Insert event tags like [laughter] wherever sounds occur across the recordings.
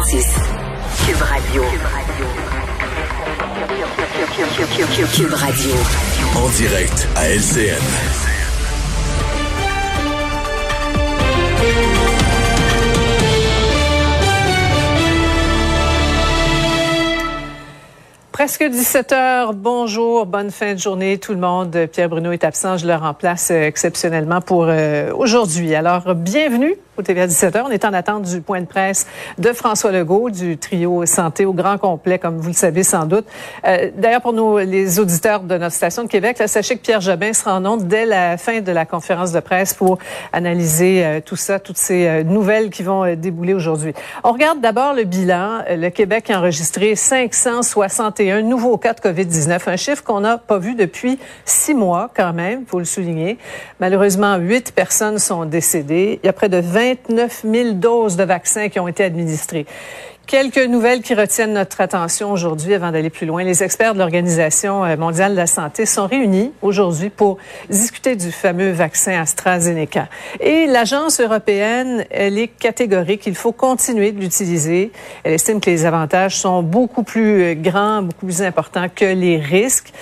1076. Cube Radio. Cube Radio. En direct à LCN. Presque 17 heures. Bonjour, bonne fin de journée tout le monde. Pierre Bruno est absent, je le remplace euh, exceptionnellement pour euh, aujourd'hui. Alors, bienvenue au TVA 17h. On est en attente du point de presse de François Legault, du trio santé au grand complet, comme vous le savez sans doute. Euh, D'ailleurs, pour nous, les auditeurs de notre station de Québec, sachez que Pierre Jobin sera en onde dès la fin de la conférence de presse pour analyser euh, tout ça, toutes ces euh, nouvelles qui vont débouler aujourd'hui. On regarde d'abord le bilan. Le Québec a enregistré 561 nouveaux cas de COVID-19, un chiffre qu'on n'a pas vu depuis six mois quand même, faut le souligner. Malheureusement, huit personnes sont décédées. Il y a près de 29 000 doses de vaccins qui ont été administrées. Quelques nouvelles qui retiennent notre attention aujourd'hui avant d'aller plus loin. Les experts de l'Organisation euh, mondiale de la santé sont réunis aujourd'hui pour discuter du fameux vaccin AstraZeneca. Et l'Agence européenne, elle est catégorique. Il faut continuer de l'utiliser. Elle estime que les avantages sont beaucoup plus euh, grands, beaucoup plus importants que les risques.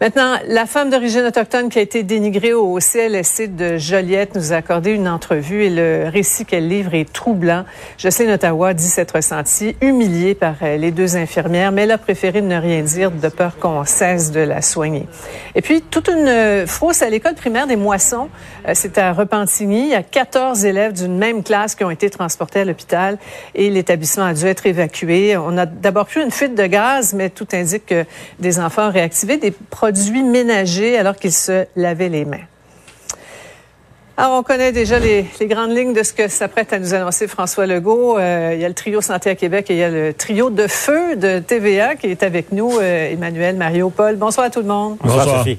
Maintenant, la femme d'origine autochtone qui a été dénigrée au CLSC de Joliette nous a accordé une entrevue et le récit qu'elle livre est troublant. Jocelyne Ottawa dit s'être ressentie humiliée par euh, les deux infirmières, mais elle a préféré ne rien dire de peur qu'on cesse de la soigner. Et puis, toute une euh, fausse à l'école primaire des Moissons. Euh, C'est à Repentigny. Il y a 14 élèves d'une même classe qui ont été transportés à l'hôpital et l'établissement a dû être évacué. On a d'abord eu une fuite de gaz, mais tout indique que des enfants ont des produits ménagers alors qu'ils se lavaient les mains. Alors, on connaît déjà les, les, grandes lignes de ce que s'apprête à nous annoncer François Legault. Euh, il y a le trio Santé à Québec et il y a le trio de feu de TVA qui est avec nous, euh, Emmanuel, Mario, Paul. Bonsoir à tout le monde. Bonsoir, Bonsoir. Sophie.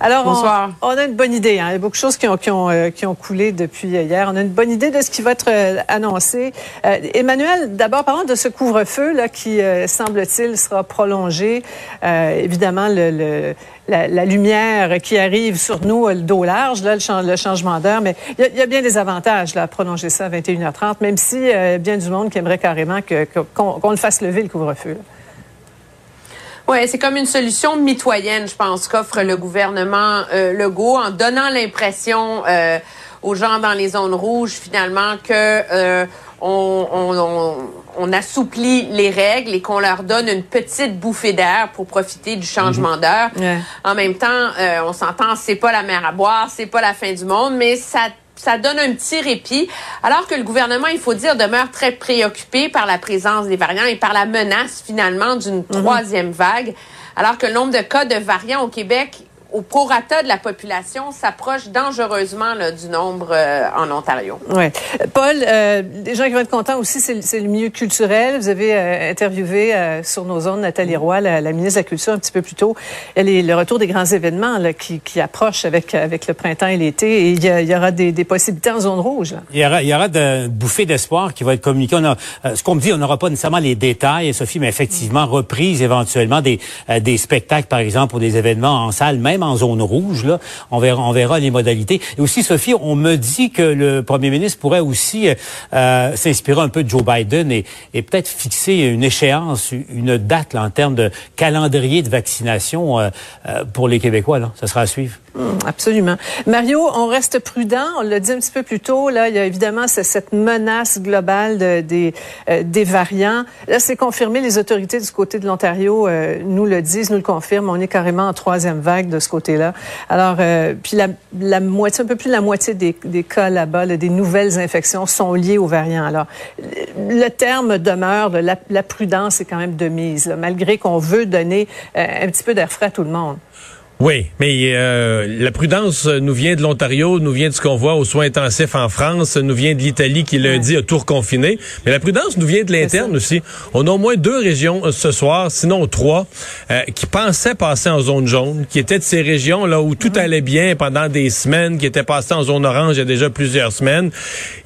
Alors, Bonsoir. On, on, a une bonne idée. Hein. Il y a beaucoup de choses qui ont, qui, ont, euh, qui ont coulé depuis hier. On a une bonne idée de ce qui va être euh, annoncé. Emmanuel, d'abord, parlons de ce couvre-feu là qui, semble-t-il, sera prolongé. évidemment, le, le la, lumière qui arrive sur nous, le dos large, le, changement d'heure. Mais il y, a bien des avantages là, à prolonger ça à 21h30, même si euh, bien du monde qui aimerait carrément qu'on le fasse lever, le couvre-feu. Oui, c'est comme une solution mitoyenne, je pense, qu'offre le gouvernement euh, Legault en donnant l'impression euh, aux gens dans les zones rouges, finalement, que on, on, on, assouplit les règles et qu'on leur donne une petite bouffée d'air pour profiter du changement -hmm. d'heure. Ouais. En même temps, euh, on s'entend, c'est pas la mer à boire, c'est pas la fin du monde, mais ça ça donne un petit répit, alors que le gouvernement, il faut dire, demeure très préoccupé par la présence des variants et par la menace finalement d'une -hmm. troisième vague, alors que le nombre de cas de variants au Québec au prorata de la population s'approche dangereusement là, du nombre euh, en Ontario. Oui. Paul, euh, des gens qui vont être contents aussi, c'est le milieu culturel. Vous avez euh, interviewé euh, sur nos zones Nathalie Roy, la, la, ministre de la Culture, un petit peu plus tôt. Elle est le retour des grands événements là, qui, qui approchent avec, avec le printemps et l'été. Et il y, aura des, des, possibilités en zone rouge. Là. Il y aura, il y aura de bouffées d'espoir qui vont être communiquées. On a, euh, ce qu'on me dit, on n'aura pas nécessairement les détails, Sophie, mais effectivement, reprise éventuellement des, euh, des spectacles, par exemple, pour des événements en salle, même en zone rouge. Là, on verra, les modalités. Et aussi, Sophie, on me dit que le premier ministre pourrait aussi euh, s'inspirer un peu de Joe Biden et, peut-être fixer une échéance, une date là, en termes de calendrier de vaccination euh, euh, pour les Québécois. Là. Ça sera à suivre. Mmh, absolument. Mario, on reste prudent. On l'a dit un petit peu plus tôt. Là, il y a évidemment cette menace globale euh, des variants. Là, c'est confirmé. Les autorités du côté de l'Ontario euh, nous le disent, nous le confirment. On est carrément en troisième vague de ce côté-là. Alors, euh, puis la, moitié, un peu plus de la moitié des, cas là-bas, là, des nouvelles infections sont liées aux variants. Alors, le terme demeure, la, la prudence est quand même de mise, là, malgré qu'on veut donner un petit peu d'air frais à tout le monde. Oui, mais euh, la prudence nous vient de l'Ontario, nous vient de ce qu'on voit aux soins intensifs en France, nous vient de l'Italie qui lundi a tout reconfiné. Mais la prudence nous vient de l'interne aussi. On a au moins deux régions euh, ce soir, sinon trois, euh, qui pensaient passer en zone jaune, qui étaient de ces régions là où tout allait bien pendant des semaines, qui étaient passées en zone orange il y a déjà plusieurs semaines,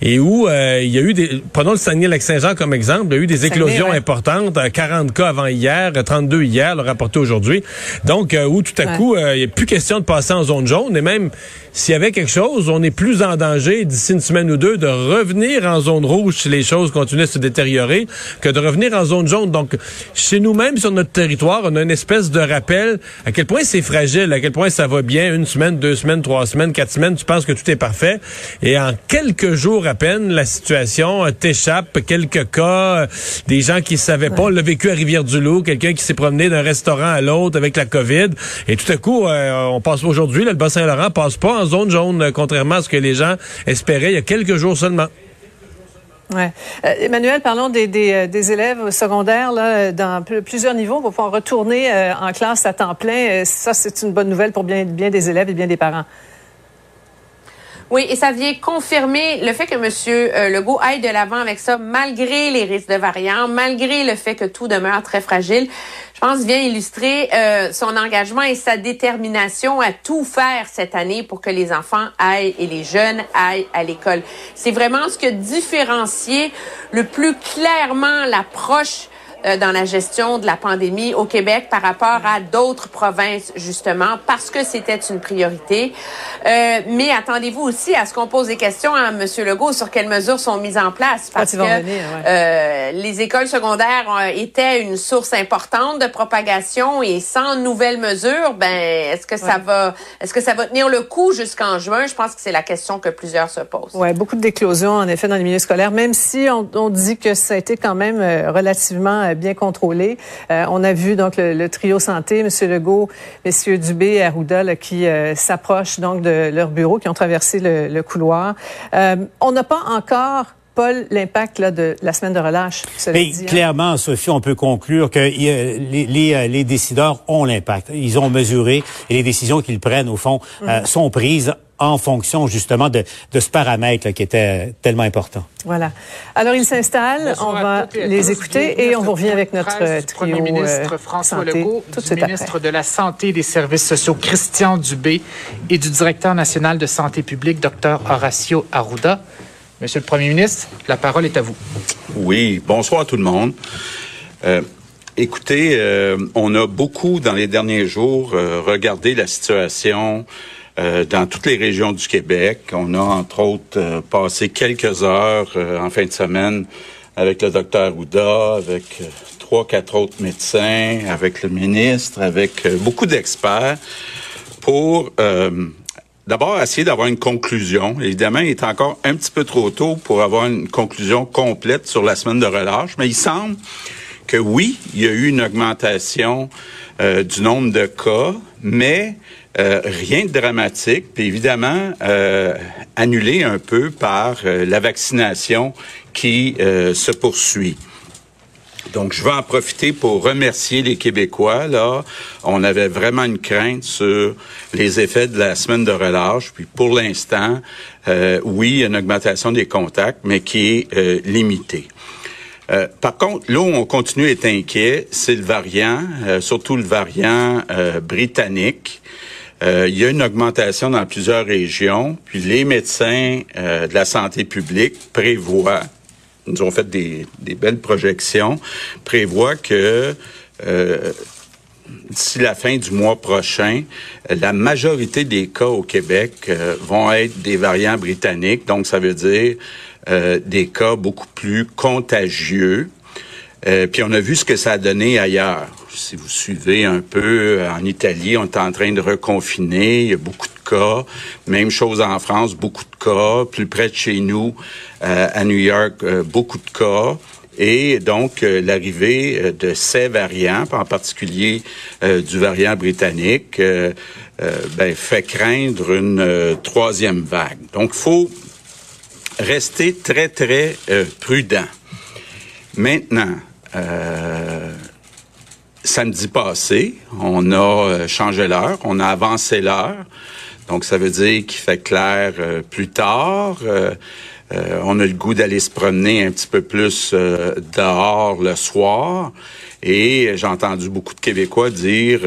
et où euh, il y a eu des, prenons le Saguenay-Lac-Saint-Jean comme exemple, il y a eu des éclosions ouais. importantes, 40 cas avant hier, 32 hier, le rapporté aujourd'hui. Donc où tout à coup il n'y a plus question de passer en zone jaune. Et même s'il y avait quelque chose, on est plus en danger d'ici une semaine ou deux de revenir en zone rouge si les choses continuent à se détériorer que de revenir en zone jaune. Donc, chez nous-mêmes, sur notre territoire, on a une espèce de rappel à quel point c'est fragile, à quel point ça va bien, une semaine, deux semaines, trois semaines, quatre semaines, tu penses que tout est parfait. Et en quelques jours à peine, la situation t'échappe. Quelques cas, des gens qui savaient pas, le vécu à Rivière-du-Loup, quelqu'un qui s'est promené d'un restaurant à l'autre avec la COVID. Et tout à coup, euh, on passe aujourd'hui, le Bas-Saint-Laurent passe pas en zone jaune, euh, contrairement à ce que les gens espéraient il y a quelques jours seulement. Euh, Emmanuel, parlons des, élèves secondaires là, dans plusieurs niveaux pour pouvoir retourner en classe à temps plein. Ça, c'est une bonne nouvelle pour bien des élèves et bien des parents. Oui, et ça vient confirmer le fait que M. Euh, Legault aille de l'avant avec ça, malgré les risques de variants, malgré le fait que tout demeure très fragile. Je pense vient illustrer euh, son engagement et sa détermination à tout faire cette année pour que les enfants aillent et les jeunes aillent à l'école. C'est vraiment ce que différencier le plus clairement l'approche euh, dans la gestion de la pandémie au Québec par rapport à d'autres provinces, justement, parce que c'était une priorité. Euh, mais attendez-vous aussi à ce qu'on pose des questions à M. Legault sur quelles mesures sont mises en place, parce que euh, les écoles secondaires euh, étaient une source importante de propagation et sans nouvelles mesures, ben est-ce que ça va, est-ce que ça va tenir le coup jusqu'en juin? Je pense que c'est la question que plusieurs se posent. Ouais, beaucoup de déclosions en effet dans les milieux scolaires, même si on, on dit que ça a été quand même relativement bien contrôlé. Euh, on a vu donc le, trio santé, M. Legault, M. Dubé et Arruda, qui euh, s'approchent donc de leur bureau, qui ont traversé le, couloir. Euh, on n'a pas encore Paul, l'impact de la semaine de relâche. Mais hein? clairement, Sophie, on peut conclure que les, les, les, décideurs ont l'impact. Ils ont mesuré et les décisions qu'ils prennent, au fond, mhm. sont prises en fonction justement de, de ce paramètre qui était tellement important. Voilà. Alors ils s'installent, on va les écouter et on revient avec notre trio Premier ministre François santé, Legault, tout du ministre de la Santé et des Services sociaux Christian Dubé et du directeur national de santé publique Dr Horacio Arruda. Monsieur le Premier ministre, la parole est à vous. Oui, bonsoir à tout le monde. Euh, écoutez, euh, on a beaucoup dans les derniers jours euh, regardé la situation euh, dans toutes les régions du Québec. On a entre autres euh, passé quelques heures euh, en fin de semaine avec le docteur Ouda, avec trois, quatre autres médecins, avec le ministre, avec beaucoup d'experts pour d'abord essayer d'avoir une conclusion. Évidemment, il est encore un petit peu trop tôt pour avoir une conclusion complète sur la semaine de relâche, mais il semble que oui, il y a eu une augmentation du nombre de cas, mais euh, rien de dramatique, puis évidemment euh, annulé un peu par euh, la vaccination qui se poursuit. Donc, je vais en profiter pour remercier les Québécois. Là, on avait vraiment une crainte sur les effets de la semaine de relâche. Puis, pour l'instant, oui, il y a une augmentation des contacts, mais qui est limitée. par contre, là où on continue à être inquiet, c'est le variant, surtout le variant britannique. Euh, il y a une augmentation dans plusieurs régions, puis les médecins euh, de la santé publique prévoient, nous ont fait des, belles projections, prévoient que euh, d'ici la fin du mois prochain, la majorité des cas au Québec vont être des variants britanniques, donc ça veut dire des cas beaucoup plus contagieux. Puis on a vu ce que ça a donné ailleurs si vous suivez un peu, en Italie, on est en train de reconfiner. Il y a beaucoup de cas. Même chose en France, beaucoup de cas. Plus près de chez nous, euh, à New York, euh, beaucoup de cas. Et donc, euh, l'arrivée de ces variants, en particulier du variant britannique, ben, fait craindre une troisième vague. Donc, faut rester très, très prudent. Maintenant, samedi passé, on a euh, changé l'heure, on a avancé l'heure. Donc, ça veut dire qu'il fait clair euh, plus tard. Euh, on a le goût d'aller se promener un petit peu plus dehors le soir. Et j'ai entendu beaucoup de Québécois dire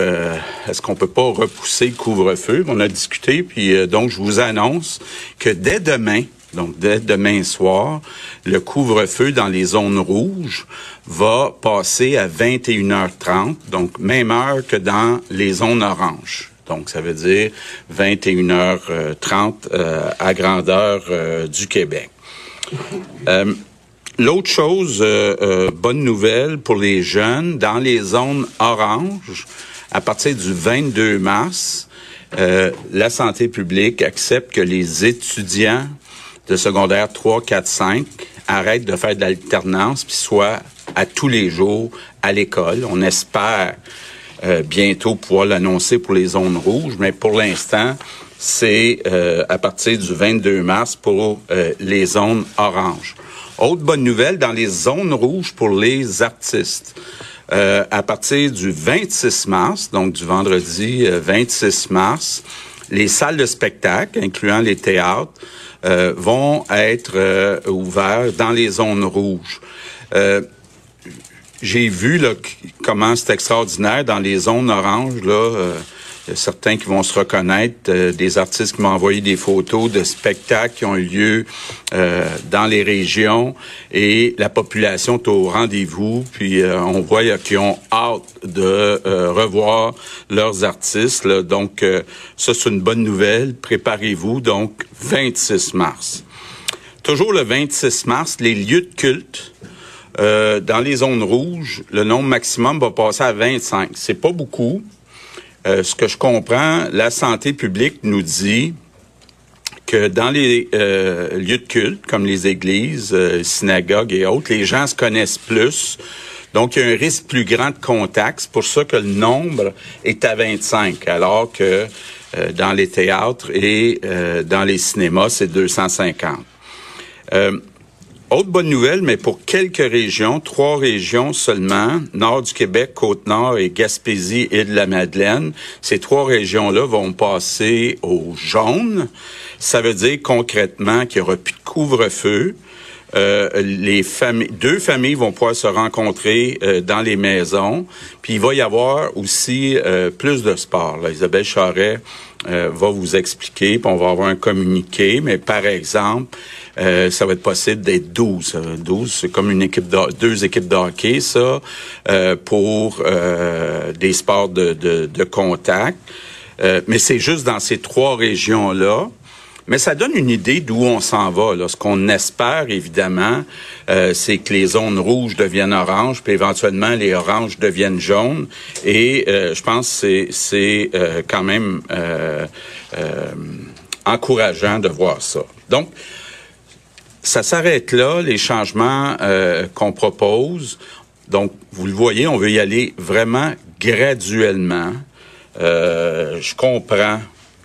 est-ce qu'on peut pas repousser le couvre-feu? On a discuté, puis donc je vous annonce que dès demain, donc dès demain soir, le couvre-feu dans les zones rouges va passer à 21h30, donc même heure que dans les zones oranges. Donc, ça veut dire 21h30 euh, à grandeur euh, du Québec. Euh, l'autre chose, bonne nouvelle pour les jeunes, dans les zones oranges, à partir du 22 mars, la santé publique accepte que les étudiants de secondaire 3, 4, 5 arrêtent de faire de l'alternance puis soient à tous les jours à l'école. On espère euh, bientôt pouvoir l'annoncer pour les zones rouges, mais pour l'instant, c'est euh, à partir du 22 mars pour euh, les zones oranges. Autre bonne nouvelle, dans les zones rouges pour les artistes. à partir du 26 mars, donc du vendredi 26 mars, les salles de spectacle, incluant les théâtres, vont être ouvertes dans les zones rouges j'ai vu là, comment c'est extraordinaire dans les zones oranges. Là, euh, certains qui vont se reconnaître, euh, des artistes qui m'ont envoyé des photos de spectacles qui ont eu lieu euh, dans les régions et la population est au rendez-vous. Puis on voit qu'ils ont hâte de revoir leurs artistes. Donc ça, c'est une bonne nouvelle. Préparez-vous. Donc 26 mars. Toujours le 26 mars, les lieux de culte dans les zones rouges, le nombre maximum va passer à 25. C'est pas beaucoup. Euh, ce que je comprends, la santé publique nous dit que dans les euh, lieux de culte, comme les églises, synagogues et autres, les gens se connaissent plus. Donc, il y a un risque plus grand de contact. C'est pour ça que le nombre est à 25, alors que dans les théâtres et dans les cinémas, c'est 250. Autre bonne nouvelle, mais pour quelques régions, trois régions seulement, nord du Québec, Côte-Nord et Gaspésie et de la Madeleine, ces trois régions-là vont passer au jaune. Ça veut dire concrètement qu'il n'y aura plus de couvre-feu. Euh, les familles, deux familles vont pouvoir se rencontrer euh, dans les maisons. Puis il va y avoir aussi euh, plus de sport. Isabelle Charret va vous expliquer, puis on va avoir un communiqué. Mais par exemple, euh, ça va être possible d'être 12. 12, c'est comme une équipe de, deux équipes de hockey, ça, euh, pour euh, des sports de, de, de contact. mais c'est juste dans ces trois régions-là. Mais ça donne une idée d'où on s'en va. Là. Ce qu'on espère, évidemment, c'est que les zones rouges deviennent oranges, puis éventuellement les oranges deviennent jaunes. Et je pense que c'est quand même encourageant de voir ça. Donc, ça s'arrête là, les changements euh, qu'on propose. Donc, vous le voyez, on veut y aller vraiment graduellement. Euh, je comprends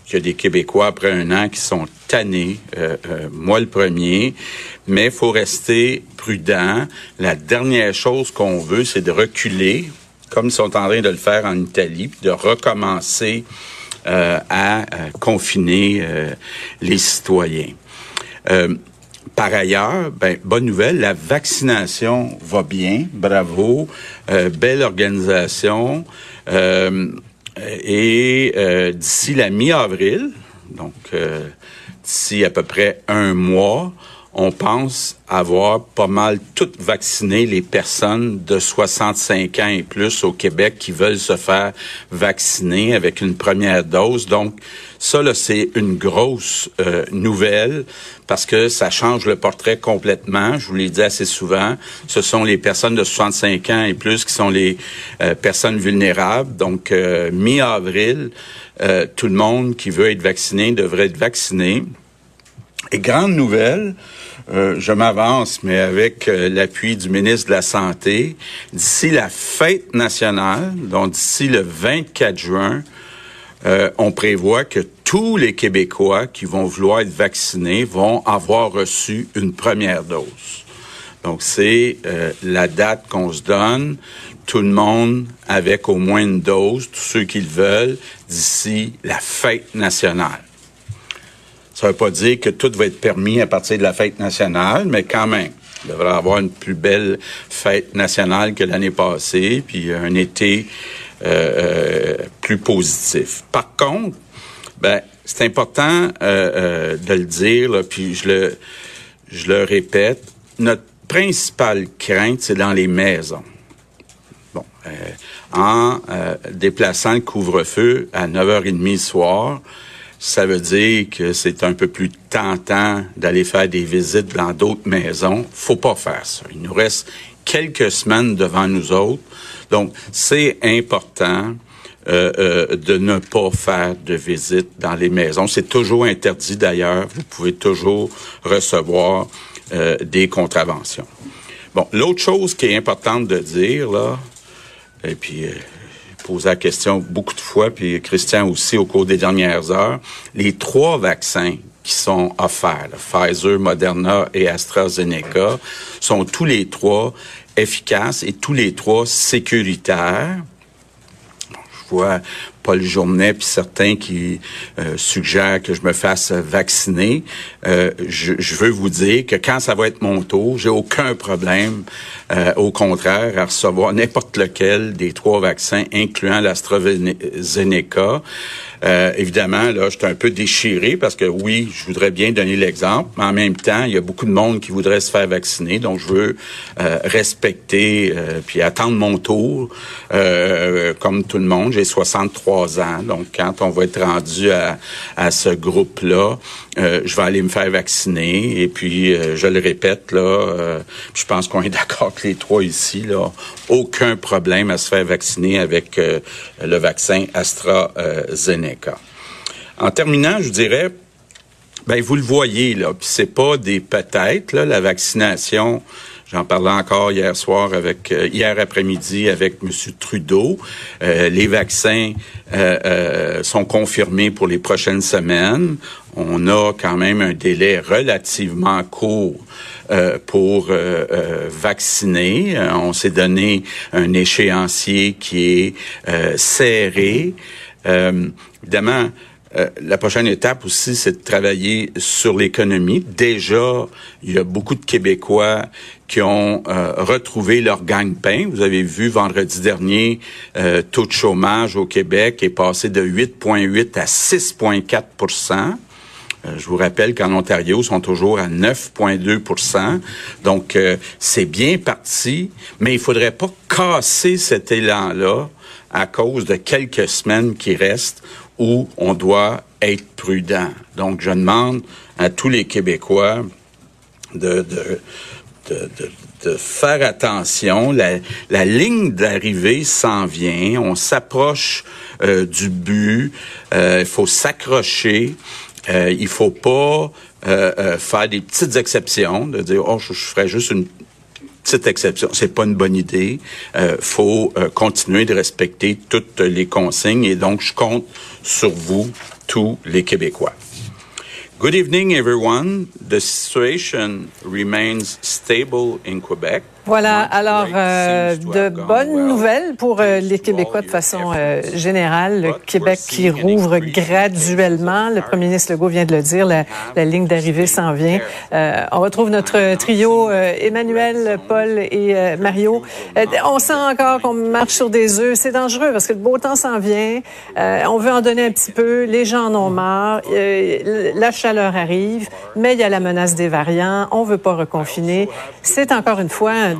qu'il y a des Québécois après un an qui sont tannés, euh, moi le premier, mais il faut rester prudent. La dernière chose qu'on veut, c'est de reculer, comme ils sont en train de le faire en Italie, puis de recommencer à confiner les citoyens. Par ailleurs, ben, bonne nouvelle, la vaccination va bien, bravo, euh, belle organisation. Euh, et euh, d'ici la mi-avril, donc d'ici à peu près un mois, on pense avoir pas mal toutes vacciné les personnes de 65 ans et plus au Québec qui veulent se faire vacciner avec une première dose. Donc, ça, là, c'est une grosse euh, nouvelle parce que ça change le portrait complètement. Je vous l'ai dit assez souvent. Ce sont les personnes de 65 ans et plus qui sont les euh, personnes vulnérables. Donc, euh, mi-avril, tout le monde qui veut être vacciné devrait être vacciné. Et grande nouvelle, je m'avance, mais avec l'appui du ministre de la Santé, d'ici la fête nationale, donc d'ici le 24 juin, euh, on prévoit que tous les Québécois qui vont vouloir être vaccinés vont avoir reçu une première dose. Donc c'est la date qu'on se donne. Tout le monde avec au moins une dose, tous ceux qui le veulent, d'ici la fête nationale. Ça ne veut pas dire que tout va être permis à partir de la fête nationale, mais quand même, il devrait avoir une plus belle fête nationale que l'année passée, puis un été euh, euh, plus positif. Par contre, ben, c'est important euh, de le dire, puis je le, je le répète, notre principale crainte, c'est dans les maisons. Bon, en déplaçant le couvre-feu à 9h30 le soir, ça veut dire que c'est un peu plus tentant d'aller faire des visites dans d'autres maisons. Faut pas faire ça. Il nous reste quelques semaines devant nous autres. Donc, c'est important euh, euh, de ne pas faire de visite dans les maisons. C'est toujours interdit d'ailleurs. Vous pouvez toujours recevoir euh, des contraventions. Bon, l'autre chose qui est importante de dire, là, et puis poser la question beaucoup de fois, puis Christian aussi au cours des dernières heures, les trois vaccins qui sont offerts, Pfizer, Moderna et AstraZeneca, sont tous les trois efficaces et tous les trois sécuritaires. je vois Paul Journet puis certains qui euh, suggèrent que je me fasse vacciner. Euh, je, je, veux vous dire que quand ça va être mon tour, j'ai aucun problème, euh, au contraire, à recevoir n'importe lequel des trois vaccins, incluant l'AstraZeneca. Euh, évidemment, là, je suis un peu déchiré parce que oui, je voudrais bien donner l'exemple, mais en même temps, il y a beaucoup de monde qui voudrait se faire vacciner, donc je veux euh, respecter euh, puis attendre mon tour, comme tout le monde. J'ai 63 donc quand on va être rendu à, à ce groupe-là, je vais aller me faire vacciner. Et puis, je le répète là, je pense qu'on est [laughs] d'accord que les trois ici, là, aucun problème à se faire vacciner avec le vaccin AstraZeneca. En terminant, je dirais, ben vous le voyez là, puis c'est pas des peut-être la vaccination. J'en parlais encore hier soir avec euh, hier après-midi avec M. Trudeau. Euh, les vaccins euh, sont confirmés pour les prochaines semaines. On a quand même un délai relativement court pour vacciner. on s'est donné un échéancier qui est serré. Euh, évidemment, euh, la prochaine étape aussi, c'est de travailler sur l'économie. Déjà, il y a beaucoup de Québécois qui ont euh, retrouvé leur gagne-pain. Vous avez vu vendredi dernier, euh, taux de chômage au Québec est passé de 8,8 à 6,4% je vous rappelle qu'en Ontario, ils sont toujours à 9,2 Donc, c'est bien parti, mais il faudrait pas casser cet élan-là à cause de quelques semaines qui restent où on doit être prudent. Donc, je demande à tous les Québécois de, de, de faire attention. La, la ligne d'arrivée s'en vient. On s'approche euh, du but. Euh, il faut s'accrocher. Euh, il faut pas euh, euh, faire des petites exceptions, de dire oh je, je ferai juste une petite exception, c'est pas une bonne idée. Faut continuer de respecter toutes les consignes et donc je compte sur vous, tous les Québécois. Good evening, everyone. The situation remains stable in Quebec. Voilà, alors euh, de bonnes nouvelles pour euh, les Québécois de façon euh, générale. Le Québec qui rouvre graduellement. Le premier ministre Legault vient de le dire, la, la ligne d'arrivée s'en vient. on retrouve notre trio Emmanuel, Paul et Mario. on sent encore qu'on marche sur des œufs. C'est dangereux parce que le beau temps s'en vient. on veut en donner un petit peu. Les gens en ont marre. la chaleur arrive, mais il y a la menace des variants. On veut pas reconfiner. C'est encore une fois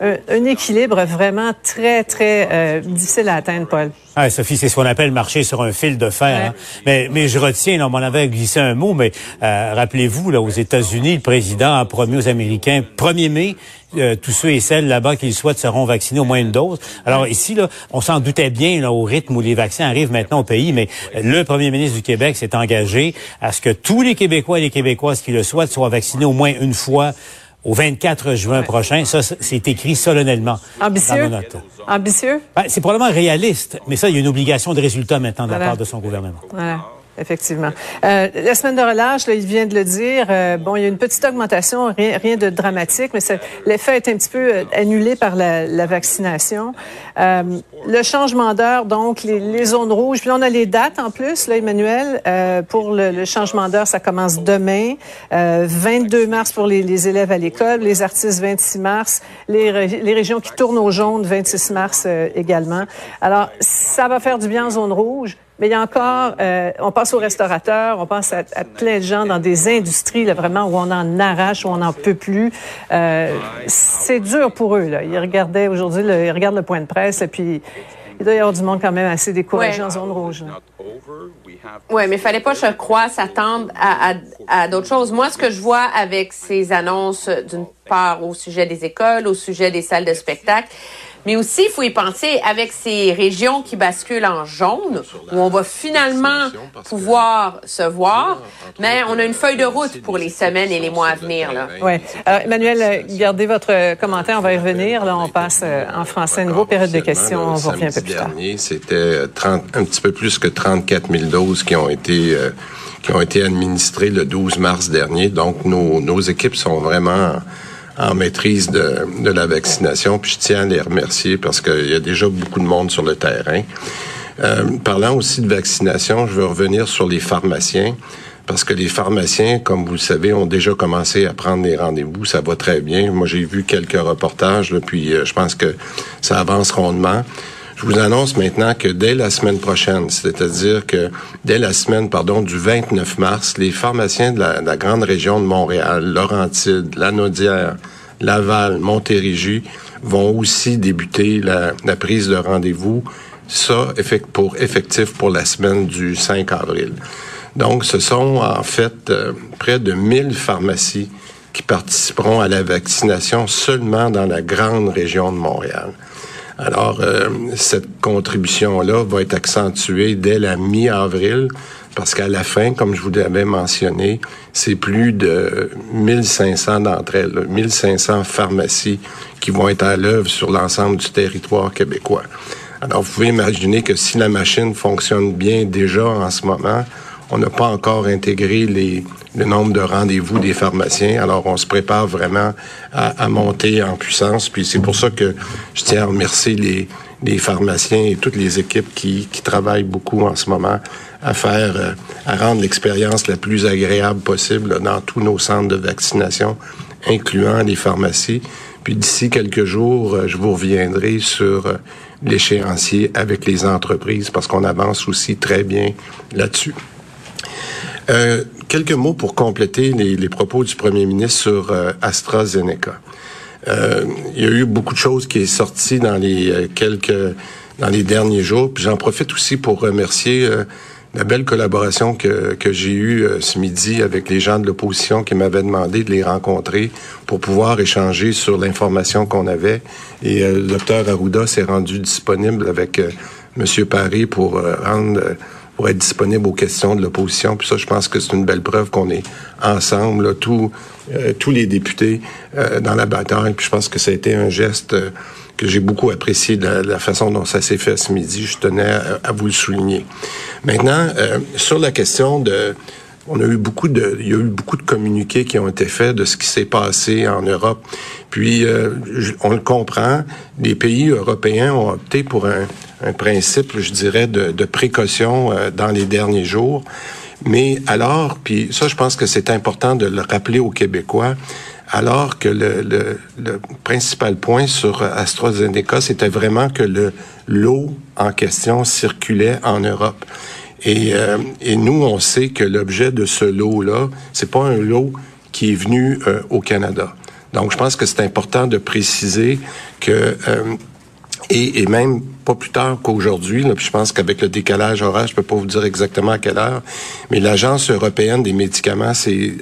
un, équilibre vraiment très, très euh, difficile à atteindre, Paul. Ah, Sophie, c'est ce qu'on appelle marcher sur un fil de fer. Hein. Mais, mais je retiens, on m'en avait glissé un mot, mais euh, rappelez-vous, là, aux États-Unis, le président a promis aux Américains, 1er mai, euh, tous ceux et celles là-bas qui le souhaitent seront vaccinés au moins une dose. Alors ici, là, on s'en doutait bien là, au rythme où les vaccins arrivent maintenant au pays, mais le premier ministre du Québec s'est engagé à ce que tous les Québécois et les Québécoises qui le souhaitent soient vaccinés au moins une fois au 24 juin prochain. Ça, c'est écrit solennellement. Ambitieux? Ambitieux? Ben, c'est probablement réaliste, mais ça, il y a une obligation de résultat maintenant de la part de son gouvernement. Voilà. Effectivement. Euh, la semaine de relâche, là, il vient de le dire. Euh, bon, il y a une petite augmentation, rien, rien de dramatique, mais l'effet est un petit peu euh, annulé par la, la vaccination. Euh, le changement d'heure, donc les, les, zones rouges. Puis là, on a les dates en plus, là, Emmanuel. Euh, pour le, le changement d'heure, ça commence demain, 22 mars pour les, les élèves à l'école, les artistes 26 mars, les, les régions qui tournent au jaune 26 mars également. Alors, ça va faire du bien en zone rouge Mais il y a encore, euh, on pense aux restaurateurs, on pense à, plein de gens dans des industries là, vraiment où on en arrache, où on n'en peut plus. Euh, c'est dur pour eux. Là. Ils regardaient aujourd'hui, ils regardent le point de presse, et puis il doit y avoir du monde quand même assez découragé en zone rouge. Oui, mais il fallait pas, je crois, s'attendre à, à d'autres choses. Moi, ce que je vois avec ces annonces, d'une part au sujet des écoles, au sujet des salles de spectacle, mais aussi, il faut y penser avec ces régions qui basculent en jaune, où on va finalement pouvoir se voir, mais on a une feuille de route pour les semaines et les mois à venir. Oui. Alors, Emmanuel, gardez votre commentaire, on va y revenir. Là, on passe euh, en français, une nouvelle période de questions, on vous revient un peu plus tard. C'était un petit peu plus que 34 000 doses qui ont été... Euh, qui ont été administrées le 12 mars dernier. Donc, nos, nos équipes sont vraiment en maîtrise de, de, la vaccination. Puis je tiens à les remercier parce qu'il y a déjà beaucoup de monde sur le terrain. Euh, parlant aussi de vaccination, je veux revenir sur les pharmaciens parce que les pharmaciens, comme vous le savez, ont déjà commencé à prendre des rendez-vous. Ça va très bien. Moi, j'ai vu quelques reportages, là, puis euh, je pense que ça avance rondement. Je vous annonce maintenant que dès la semaine prochaine, c'est-à-dire que dès la semaine, pardon, du 29 mars, les pharmaciens de la, grande région de Montréal, Laurentides, Lanaudière, Laval, Montérégie, vont aussi débuter la, prise de rendez-vous, ça pour effectif pour la semaine du 5 avril. Donc, ce sont en fait euh, près de 1000 pharmacies qui participeront à la vaccination seulement dans la grande région de Montréal. Alors, euh, cette contribution-là va être accentuée dès la mi-avril, parce qu'à la fin, comme je vous l'avais mentionné, c'est plus de 1500 d'entre elles, 1500 pharmacies qui vont être à l'œuvre sur l'ensemble du territoire québécois. Alors, vous pouvez imaginer que si la machine fonctionne bien déjà en ce moment, on n'a pas encore intégré les, le nombre de rendez-vous des pharmaciens. Alors, on se prépare vraiment à, monter en puissance. Puis c'est pour ça que je tiens à remercier les, pharmaciens et toutes les équipes qui, travaillent beaucoup en ce moment à faire, euh, à rendre l'expérience la plus agréable possible dans tous nos centres de vaccination, incluant les pharmacies. Puis d'ici quelques jours, euh, je vous reviendrai sur euh, l'échéancier avec les entreprises parce qu'on avance aussi très bien là-dessus. Quelques mots pour compléter les, propos du premier ministre sur euh, AstraZeneca. Euh, il y a eu beaucoup de choses qui est sorties dans les euh, quelques dans les derniers jours. Puis j'en profite aussi pour remercier la belle collaboration que, que j'ai eue ce midi avec les gens de l'opposition qui m'avaient demandé de les rencontrer pour pouvoir échanger sur l'information qu'on avait. Et le docteur Arruda s'est rendu disponible avec Monsieur Paris pour rendre pour être disponible aux questions de l'opposition. Puis ça, je pense que c'est une belle preuve qu'on est ensemble, tous, euh, tous les députés euh, dans la bataille. Puis je pense que ça a été un geste euh, que j'ai beaucoup apprécié de la, façon dont ça s'est fait ce midi. Je tenais à, vous le souligner. Maintenant, sur la question de on a eu beaucoup de, il y a eu beaucoup de communiqués qui ont été faits de ce qui s'est passé en Europe. Puis, euh, on le comprend, les pays européens ont opté pour un, un principe, je dirais, de, de précaution euh, dans les derniers jours. Mais alors, puis ça, je pense que c'est important de le rappeler aux Québécois, alors que le, le, le principal point sur AstraZeneca, c'était vraiment que le l'eau en question circulait en Europe. Et, euh, et nous, on sait que l'objet de ce lot-là, c'est pas un lot qui est venu euh, au Canada. Donc, je pense que c'est important de préciser que euh, et, et, même pas plus tard qu'aujourd'hui, je pense qu'avec le décalage horaire, je peux pas vous dire exactement à quelle heure, mais l'Agence européenne des médicaments s'est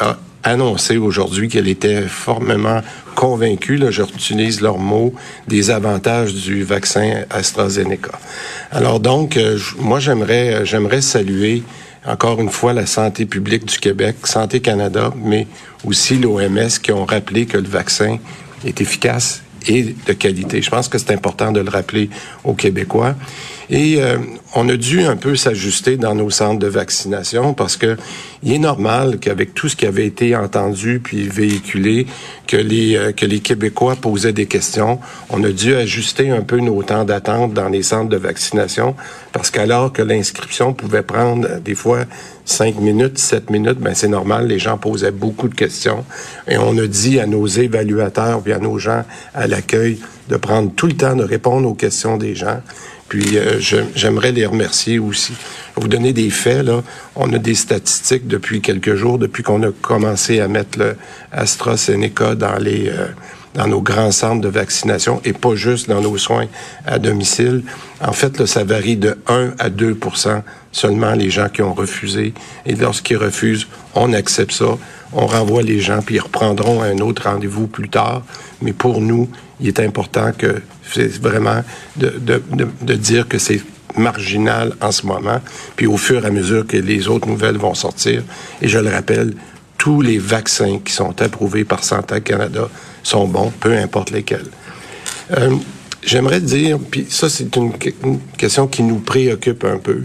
a, annoncé aujourd'hui qu'elle était formellement convaincue, là, je utilise leurs mots, des avantages du vaccin AstraZeneca. Alors donc, euh, moi j'aimerais euh, j'aimerais saluer encore une fois la santé publique du Québec, Santé Canada, mais aussi l'OMS qui ont rappelé que le vaccin est efficace et de qualité. Je pense que c'est important de le rappeler aux Québécois. Et euh, on a dû un peu s'ajuster dans nos centres de vaccination parce que il est normal qu'avec tout ce qui avait été entendu puis véhiculé, que les euh, que les Québécois posaient des questions. On a dû ajuster un peu nos temps d'attente dans les centres de vaccination parce qu'alors que l'inscription pouvait prendre euh, des fois cinq minutes, sept minutes, ben c'est normal, les gens posaient beaucoup de questions et on a dit à nos évaluateurs puis à nos gens à l'accueil de prendre tout le temps de répondre aux questions des gens Puis euh, j'aimerais les remercier aussi. Vous donner des faits. Là. On a des statistiques depuis quelques jours, depuis qu'on a commencé à mettre le dans les euh, dans nos grands centres de vaccination et pas juste dans nos soins à domicile. En fait, là, ça varie de 1 à 2 seulement les gens qui ont refusé. Et lorsqu'ils refusent, on accepte ça, on renvoie les gens, puis ils reprendront un autre rendez-vous plus tard. Mais pour nous, il est important que c'est vraiment de, dire que c'est marginal en ce moment, puis au fur et à mesure que les autres nouvelles vont sortir. Et je le rappelle, tous les vaccins qui sont approuvés par Santé Canada sont bons, peu importe lesquels. Euh, J'aimerais dire, puis ça c'est une, question qui nous préoccupe un peu.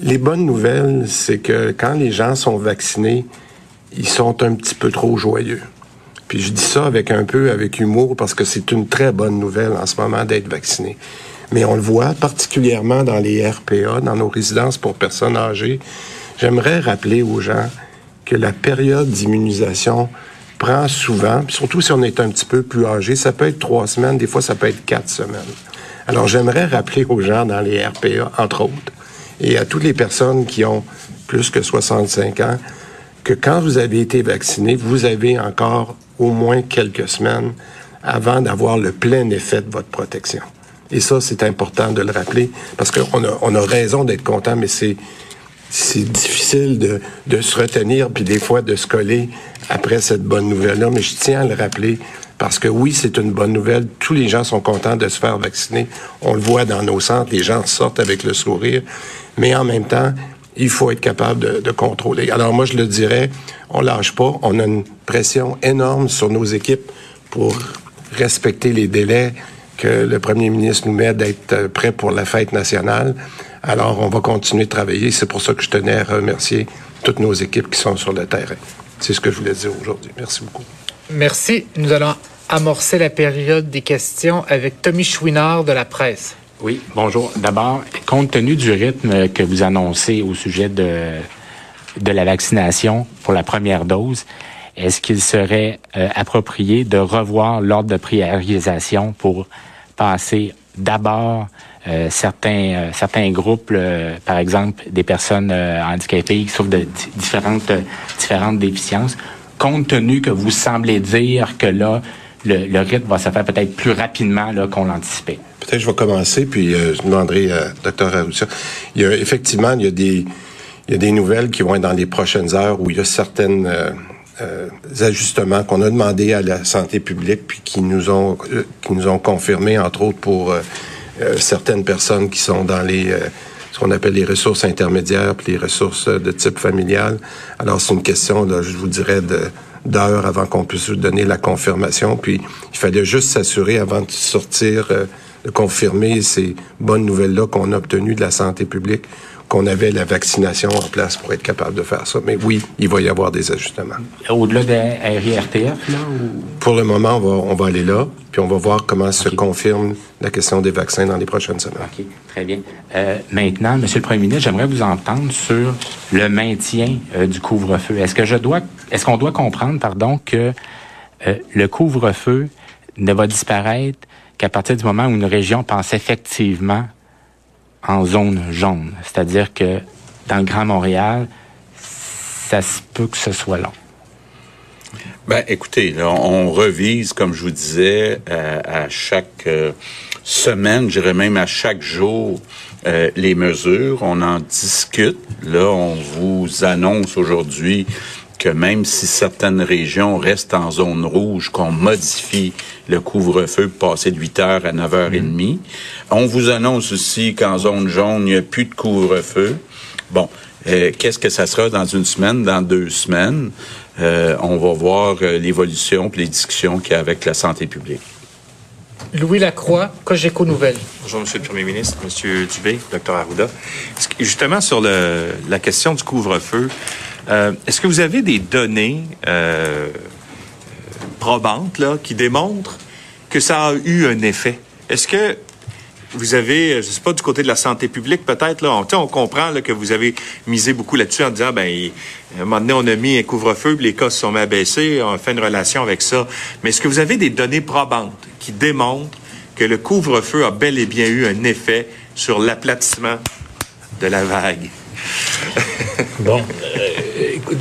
Les bonnes nouvelles, c'est que quand les gens sont vaccinés, ils sont un petit peu trop joyeux. Puis je dis ça avec un peu avec humour parce que c'est une très bonne nouvelle en ce moment d'être vacciné. Mais on le voit particulièrement dans les RPA, dans nos résidences pour personnes âgées. J'aimerais rappeler aux gens que la période d'immunisation prend souvent, surtout si on est un petit peu plus âgé, ça peut être trois semaines, des fois ça peut être quatre semaines. Alors j'aimerais rappeler aux gens dans les RPA, entre autres, et à toutes les personnes qui ont plus que 65 ans, que quand vous avez été vacciné, vous avez encore au moins quelques semaines avant d'avoir le plein effet de votre protection. Et ça, c'est important de le rappeler parce qu'on a, on a raison d'être content, mais c'est c'est difficile de, de se retenir puis des fois de se coller après cette bonne nouvelle-là. Mais je tiens à le rappeler parce que oui, c'est une bonne nouvelle. Tous les gens sont contents de se faire vacciner. On le voit dans nos centres, les gens sortent avec le sourire. Mais en même temps, il faut être capable de, contrôler. Alors moi, je le dirais, on lâche pas. On a une pression énorme sur nos équipes pour respecter les délais que le premier ministre nous met d'être prêt pour la fête nationale. Alors, on va continuer de travailler. C'est pour ça que je tenais à remercier toutes nos équipes qui sont sur le terrain. C'est ce que je voulais dire aujourd'hui. Merci beaucoup. Merci. Nous allons amorcer la période des questions avec Tommy Chouinard de la presse. Oui, bonjour. D'abord, compte tenu du rythme que vous annoncez au sujet de, de la vaccination pour la première dose, est-ce qu'il serait euh, approprié de revoir l'ordre de priorisation pour passer d'abord euh, certains euh, certains groupes, par exemple des personnes handicapées qui souffrent de différentes différentes déficiences, compte tenu que vous semblez dire que là le, le rythme va se faire peut-être plus rapidement qu'on l'anticipait. Peut-être je vais commencer, puis euh, je demanderai à Dr. Arusha. Il y a effectivement, il y a des il y a des nouvelles qui vont être dans les prochaines heures où il y a certaines euh, euh, ajustements qu'on a demandé à la santé publique puis qui nous ont euh, qui nous ont confirmé entre autres pour euh, certaines personnes qui sont dans les ce qu'on appelle les ressources intermédiaires puis les ressources de type familial. Alors c'est une question là, je vous dirais de d'heures avant qu'on puisse vous donner la confirmation. Puis il fallait juste s'assurer avant de sortir, euh, de confirmer ces bonnes nouvelles-là qu'on a obtenues de la santé publique, qu'on avait la vaccination en place pour être capable de faire ça. Mais oui, il va y avoir des ajustements. Au-delà de RIRTF, là? Ou... Pour le moment, on va, on va aller là, puis on va voir comment okay. se confirme la question des vaccins dans les prochaines semaines. OK, très bien. Euh, maintenant, Monsieur le Premier ministre, j'aimerais vous entendre sur le maintien euh, du couvre-feu. Est-ce que je dois, est-ce qu'on doit comprendre, pardon, que euh, le couvre-feu ne va disparaître qu'à partir du moment où une région pense effectivement en zone jaune. C'est-à-dire que dans le Grand Montréal, ça se peut que ce soit long. Ben, écoutez, là, on revise, comme je vous disais, euh, à chaque euh, semaine, je dirais même à chaque jour, euh, les mesures. On en discute. Là, on vous annonce aujourd'hui que même si certaines régions restent en zone rouge, qu'on modifie le couvre-feu pour passer de 8 heures à 9 heures et demie. On vous annonce aussi qu'en zone jaune, il n'y a plus de couvre-feu. Bon, euh, qu'est-ce que ça sera dans une semaine, dans deux semaines? Euh, on va voir euh, l'évolution et les discussions qu'il y a avec la santé publique. Louis Lacroix, Cogeco Nouvelles. Bonjour, Monsieur le Premier ministre, Monsieur Dubé, Dr Arruda. Justement, sur le, la question du couvre-feu, euh, est-ce que vous avez des données euh, probantes là, qui démontrent que ça a eu un effet? Est-ce que vous avez, je sais pas, du côté de la santé publique, peut-être, là, on, on comprend que vous avez misé beaucoup là-dessus en disant, ben, à un moment donné, on a mis un couvre-feu, les cas se sont baisser, on fait une relation avec ça. Mais est-ce que vous avez des données probantes qui démontrent que le couvre-feu a bel et bien eu un effet sur l'aplatissement de la vague? [laughs] bon, euh,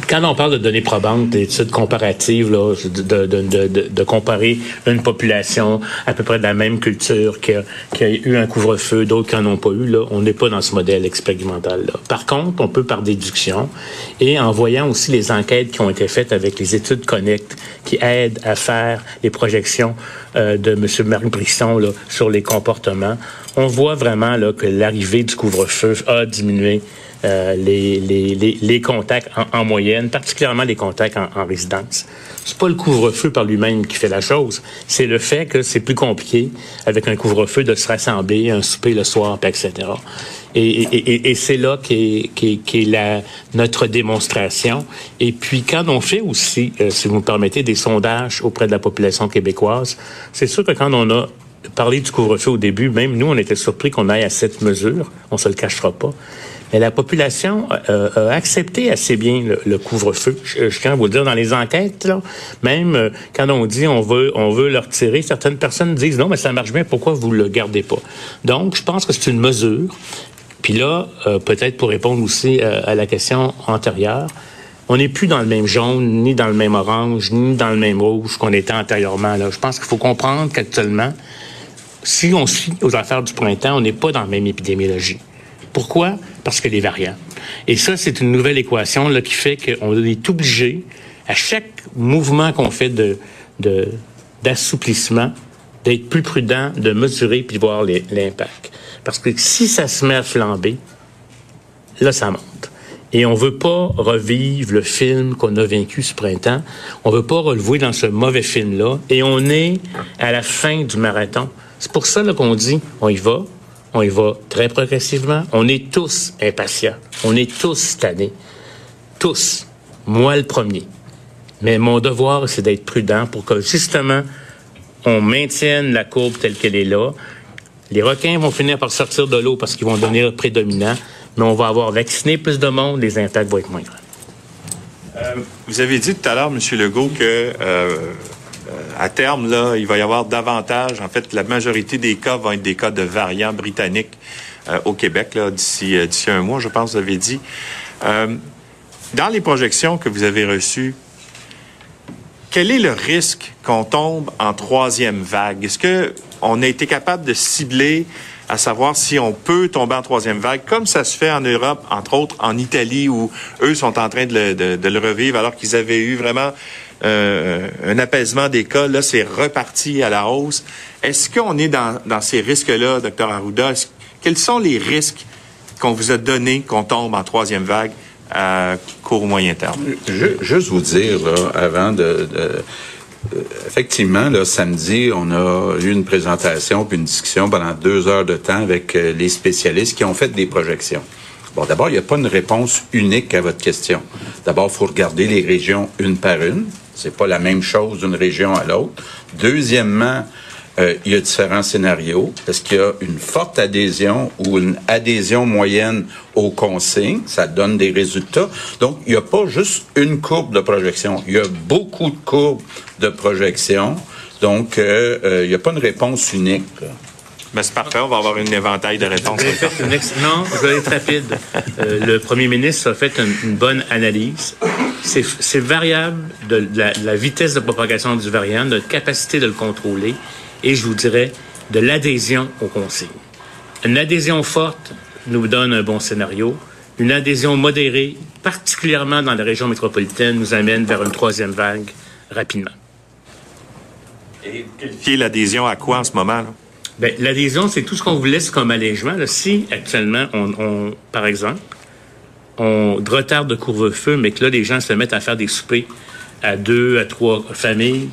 quand on parle de données probantes, d'études comparatives, là, de, comparer une population à peu près de la même culture qui a, qui a eu un couvre-feu, d'autres qui n'en ont pas eu, là, on n'est pas dans ce modèle expérimental-là. Par contre, on peut par déduction et en voyant aussi les enquêtes qui ont été faites avec les études Connect qui aident à faire les projections euh, de M. Marc Brisson là, sur les comportements, on voit vraiment là, que l'arrivée du couvre-feu a diminué euh, les, contacts en, moyenne, particulièrement les contacts en, en résidence. C'est pas le couvre-feu par lui-même qui fait la chose, c'est le fait que c'est plus compliqué avec un couvre-feu de se rassembler, un souper le soir, etc. Et, c'est là qu'est est, la, notre démonstration. Et puis quand on fait aussi, euh, si vous me permettez, des sondages auprès de la population québécoise, c'est sûr que quand on a parlé du couvre-feu au début, même nous, on était surpris qu'on aille à cette mesure, on se le cachera pas. Mais la population euh, a accepté assez bien le, couvre-feu. Je, je, à vous le dire, dans les enquêtes, même euh, quand on dit on veut, on veut le retirer, certaines personnes disent non, mais ça marche bien, pourquoi vous le gardez pas? Donc, je pense que c'est une mesure. Puis là, euh, peut-être pour répondre aussi à la question antérieure, on n'est plus dans le même jaune, ni dans le même orange, ni dans le même rouge qu'on était antérieurement. Je pense qu'il faut comprendre qu'actuellement, si on suit aux affaires du printemps, on n'est pas dans la même épidémiologie. Pourquoi? Parce que les variants. Et ça, c'est une nouvelle équation là, qui fait qu'on est obligé, à chaque mouvement qu'on fait d'assouplissement, d'être plus prudent, de mesurer puis de voir l'impact. Parce que si ça se met à flamber, là, ça monte. Et on veut pas revivre le film qu'on a vaincu ce printemps. On veut pas relever dans ce mauvais film-là. Et on est à la fin du marathon. C'est pour ça qu'on dit, on y va, on y va très progressivement. On est tous impatients. On est tous tannés. Tous. Moi le premier. Mais mon devoir, c'est d'être prudent pour que justement, on maintienne la courbe telle qu'elle est là. Les requins vont finir par sortir de l'eau parce qu'ils vont devenir prédominants, mais on va avoir vacciné plus de monde, les impacts vont être moins grands. Euh, vous avez dit tout à l'heure, M. Legault, que euh, à terme, là, il va y avoir davantage. En fait, la majorité des cas vont être des cas de variants britanniques euh, au Québec euh, d'ici un mois, je pense, vous avez dit. Euh, dans les projections que vous avez reçues, quel est le risque qu'on tombe en troisième vague? Est-ce que on a été capable de cibler à savoir si on peut tomber en troisième vague, comme ça se fait en Europe, entre autres en Italie, où eux sont en train de le revivre, alors qu'ils avaient eu vraiment euh, un apaisement des cas. Là, c'est reparti à la hausse. Est-ce qu'on est dans, ces risques-là, docteur Arruda? Quels sont les risques qu'on vous a donnés qu'on tombe en troisième vague à court ou moyen terme? Je, juste vous dire, là, avant de, de effectivement, là, samedi, on a eu une présentation puis une discussion pendant deux heures de temps avec euh, les spécialistes qui ont fait des projections. Bon, d'abord, il n'y a pas une réponse unique à votre question. D'abord, il faut regarder les régions une par une. C'est pas la même chose d'une région à l'autre. Deuxièmement, euh, il y a différents scénarios. Est-ce qu'il y a une forte adhésion ou une adhésion moyenne aux consignes? Ça donne des résultats. Donc, il n'y a pas juste une courbe de projection. Il y a beaucoup de courbes de projection. Donc, euh, euh, il n'y a pas une réponse unique. Mais c'est parfait, on va avoir une éventail de réponses. non, je vais être rapide. Euh, le premier ministre a fait une, bonne analyse. C'est variable de la, vitesse de propagation du variant, de notre capacité de le contrôler, et je vous dirais de l'adhésion aux consignes. Une adhésion forte nous donne un bon scénario. Une adhésion modérée, particulièrement dans la région métropolitaine, nous amène vers une troisième vague rapidement. Et qualifier l'adhésion à quoi en ce moment? Là? Ben, l'adhésion, c'est tout ce qu'on vous laisse comme allègement. Si actuellement, on, par exemple, on retarde de couvre-feu, mais que là, les gens se mettent à faire des soupers à deux, à trois familles,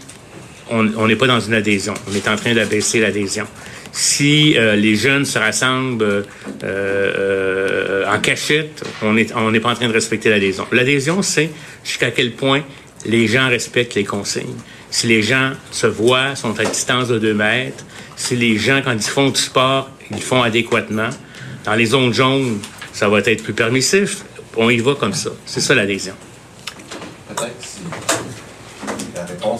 on n'est pas dans une adhésion. On est en train d'abaisser l'adhésion. Si euh, les jeunes se rassemblent euh, euh, en cachette, on n'est on pas en train de respecter l'adhésion. L'adhésion, c'est jusqu'à quel point les gens respectent les consignes. Si les gens se voient, sont à distance de deux mètres, si les gens, quand ils font du sport, ils font adéquatement. Dans les zones jaunes, ça va être plus permissif. On y va comme ça. C'est ça l'adhésion.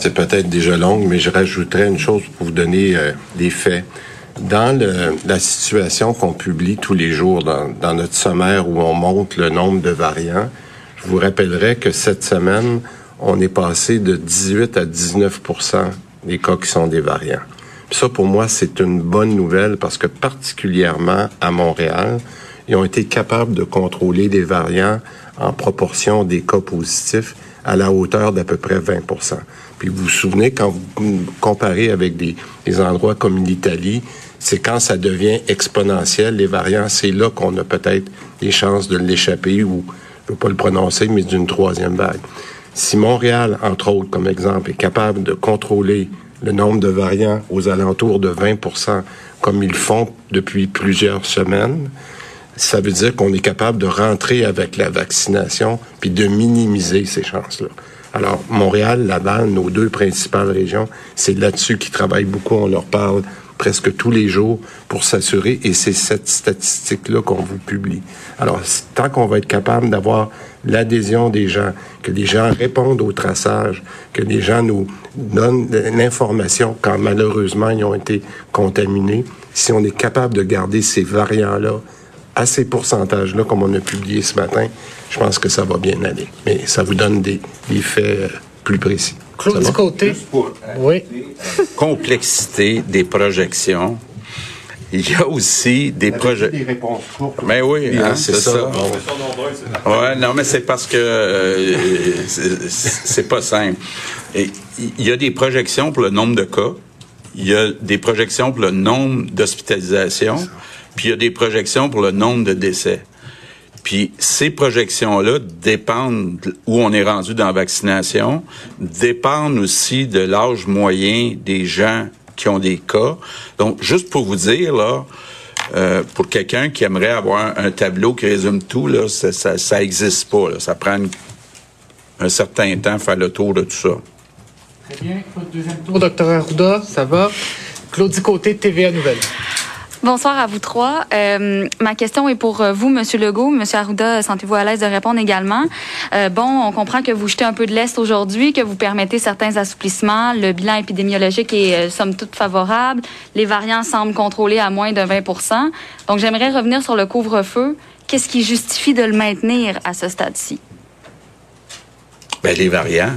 C'est peut-être déjà longue, mais je rajouterais une chose pour vous donner euh, des faits. dans la situation qu'on publie tous les jours dans, notre sommaire où on montre le nombre de variants, je vous rappellerai que cette semaine, on est passé de 18 à 19% des cas qui sont des variants. Ça, pour moi, c'est une bonne nouvelle parce que particulièrement à Montréal, ils ont été capables de contrôler les variants en proportion des cas positifs à la hauteur d'à peu près 20 Puis vous vous souvenez, quand vous comparez avec des, des endroits comme l'Italie, c'est quand ça devient exponentiel, les variants, c'est là qu'on a peut-être des chances de l'échapper ou, je ne veux pas le prononcer, mais d'une troisième vague. Si Montréal, entre autres, comme exemple, est capable de contrôler le nombre de variants aux alentours de 20% comme ils font depuis plusieurs semaines, ça veut dire qu'on est capable de rentrer avec la vaccination puis de minimiser ces chances-là. Alors, Montréal, Laval, nos deux principales régions, c'est là-dessus qu'ils travaillent beaucoup. On leur parle presque tous les jours pour s'assurer, et c'est cette statistique-là qu'on vous publie. Alors, tant qu'on va être capable d'avoir l'adhésion des gens, que les gens répondent au traçage, que les gens nous donnent l'information quand malheureusement ils ont été contaminés, si on est capable de garder ces variants-là à ces pourcentages-là, comme on a publié ce matin, je pense que ça va bien aller. Mais ça vous donne des, des faits euh, plus précis. Claude Côté? pour oui. [laughs] complexité des projections, il y a aussi des projets. Des réponses courtes. Mais ben oui, hein, c'est ça. Ouais, non, mais c'est parce que euh, c'est pas simple. il y a des projections pour le nombre de cas. Il y a des projections pour le nombre d'hospitalisations. Puis il y a des projections pour le nombre de décès. Puis ces projections-là dépendent où on est rendu dans la vaccination, dépendent aussi de l'âge moyen des gens qui ont des cas. Donc, juste pour vous dire, là, euh, pour quelqu'un qui aimerait avoir un, tableau qui résume tout, là, ça, ça, existe pas. Ça prend un certain temps faire le tour de tout ça. Très bien. Deuxième tour, docteur Arruda, ça va. Claudie Côté, TVA Nouvelle. Bonsoir à vous trois. Euh, ma question est pour euh, vous, Monsieur Legault. Monsieur Arruda, sentez-vous à l'aise de répondre également? Euh, bon, on comprend que vous jetez un peu de l'Est aujourd'hui, que vous permettez certains assouplissements. Le bilan épidémiologique est, somme toute, favorable. Les variants semblent contrôlés à moins de 20% Donc, j'aimerais revenir sur le couvre-feu. Qu'est-ce qui justifie de le maintenir à ce stade-ci? Bien, les variants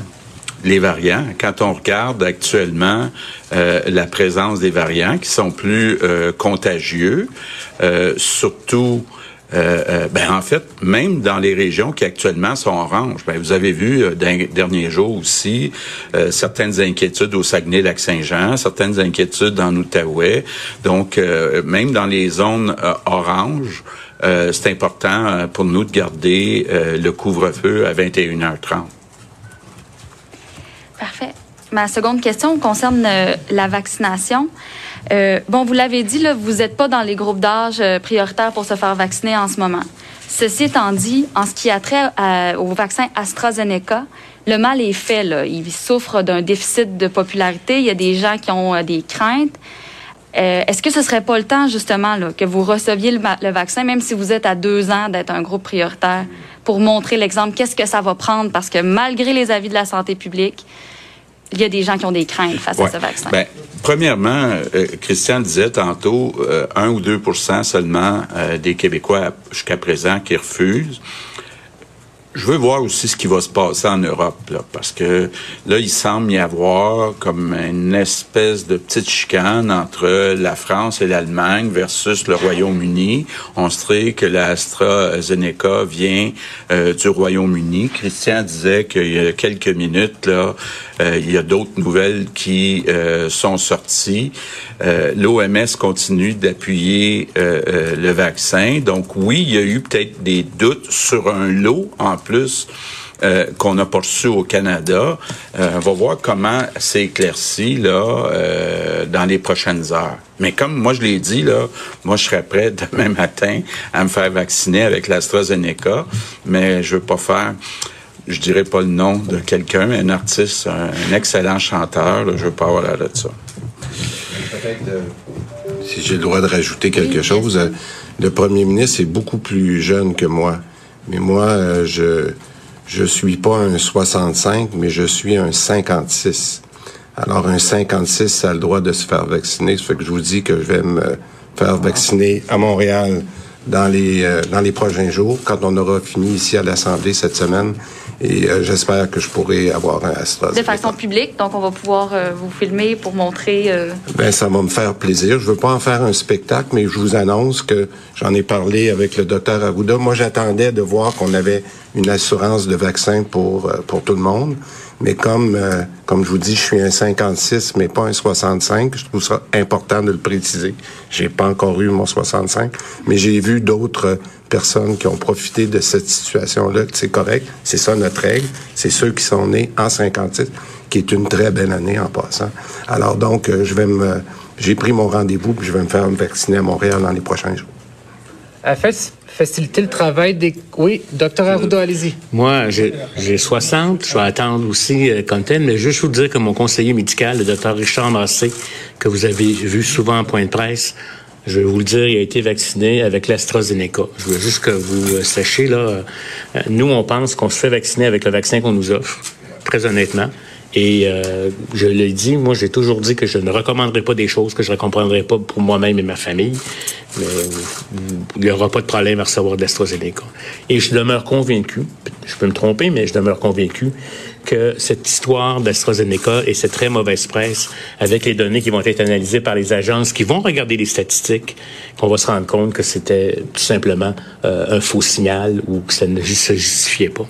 les variants. Quand on regarde actuellement euh, la présence des variants qui sont plus euh, contagieux, euh, surtout ben en fait, même dans les régions qui actuellement sont oranges, ben vous avez vu euh, jours aussi certaines inquiétudes au Saguenay-Lac-Saint-Jean, certaines inquiétudes en Outaouais. Donc, même dans les zones oranges, c'est important pour nous de garder le couvre-feu à 21h30. Parfait. Ma seconde question concerne euh, la vaccination. Euh, bon, vous l'avez dit, vous n'êtes pas dans les groupes d'âge euh, prioritaires pour se faire vacciner en ce moment. Ceci étant dit, en ce qui a trait au vaccin AstraZeneca, le mal est fait. Il souffre d'un déficit de popularité. Il y a des gens qui ont des craintes. Est-ce que ce serait pas le temps, justement, que vous receviez le, le, vaccin, même si vous êtes à deux ans d'être un groupe prioritaire, pour montrer l'exemple, qu'est-ce que ça va prendre? Parce que malgré les avis de la santé publique, il y a des gens qui ont des craintes face à ce vaccin? Ben, premièrement, euh, Christian disait tantôt, euh, 1 ou 2 seulement euh, des Québécois jusqu'à présent qui refusent. Je veux voir aussi ce qui va se passer en Europe, là, parce que là, il semble y avoir comme une espèce de petite chicane entre la France et l'Allemagne versus le Royaume-Uni. On sait que l'AstraZeneca vient euh, du Royaume-Uni. Christian disait qu'il y a quelques minutes, là, euh, il y a d'autres nouvelles qui euh, sont sorties. L'OMS continue d'appuyer le vaccin. Donc oui, il y a eu peut-être des doutes sur un lot en plus. qu'on a poursu au Canada. on va voir comment c'est éclairci là dans les prochaines heures. Mais comme moi je l'ai dit là, moi je serais prêt demain matin à me faire vacciner avec l'AstraZeneca, mais je veux pas faire je dirais pas le nom de quelqu'un, mais un artiste, un, excellent chanteur. je veux pas avoir l'air de ça. Euh, si j'ai le droit de rajouter quelque chose, euh, le premier ministre est beaucoup plus jeune que moi. Mais moi, euh, je je suis pas un 65, mais je suis un 56. Alors, un 56, ça a le droit de se faire vacciner. Ça fait que je vous dis que je vais me faire vacciner à Montréal dans les euh, dans les prochains jours, quand on aura fini ici à l'Assemblée cette semaine. Et euh, j'espère que je pourrai avoir un AstraZeneca. De façon publique, donc on va pouvoir euh, vous filmer pour montrer. Ben ça va me faire plaisir. Je veux pas en faire un spectacle, mais je vous annonce que j'en ai parlé avec le docteur Arruda. Moi, j'attendais de voir qu'on avait une assurance de vaccin pour pour tout le monde. Mais comme, euh, comme je vous dis, je suis un 56, mais pas un 65, je trouve ça important de le préciser. J'ai pas encore eu mon 65, mais j'ai vu d'autres personnes qui ont profité de cette situation-là. C'est correct, c'est ça notre règle. C'est ceux qui sont nés en 56, qui est une très belle année en passant. Alors donc, euh, je vais me, j'ai pris mon rendez-vous, puis je vais me faire vacciner à Montréal dans les prochains jours. À faciliter le travail des... Oui, docteur Arruda, allez-y. Moi, j'ai 60. Je vais attendre aussi euh, mais juste vous dire que mon conseiller médical, le docteur Richard Massé, que vous avez vu souvent en point de presse, je vais vous le dire, il a été vacciné avec l'AstraZeneca. Je veux juste que vous euh, sachiez, là, euh, nous, on pense qu'on se fait vacciner avec le vaccin qu'on nous offre, très honnêtement. Et euh, je l'ai dit, moi j'ai toujours dit que je ne recommanderais pas des choses que je ne recommanderais pas pour moi-même et ma famille. Mais il n'y aura pas de problème à recevoir de l'AstraZeneca. Et je demeure convaincu, je peux me tromper, mais je demeure convaincu que cette histoire d'AstraZeneca et cette très mauvaise presse, avec les données qui vont être analysées par les agences qui vont regarder les statistiques, qu'on va se rendre compte que c'était tout simplement euh, un faux signal ou que ça ne se justifiait pas.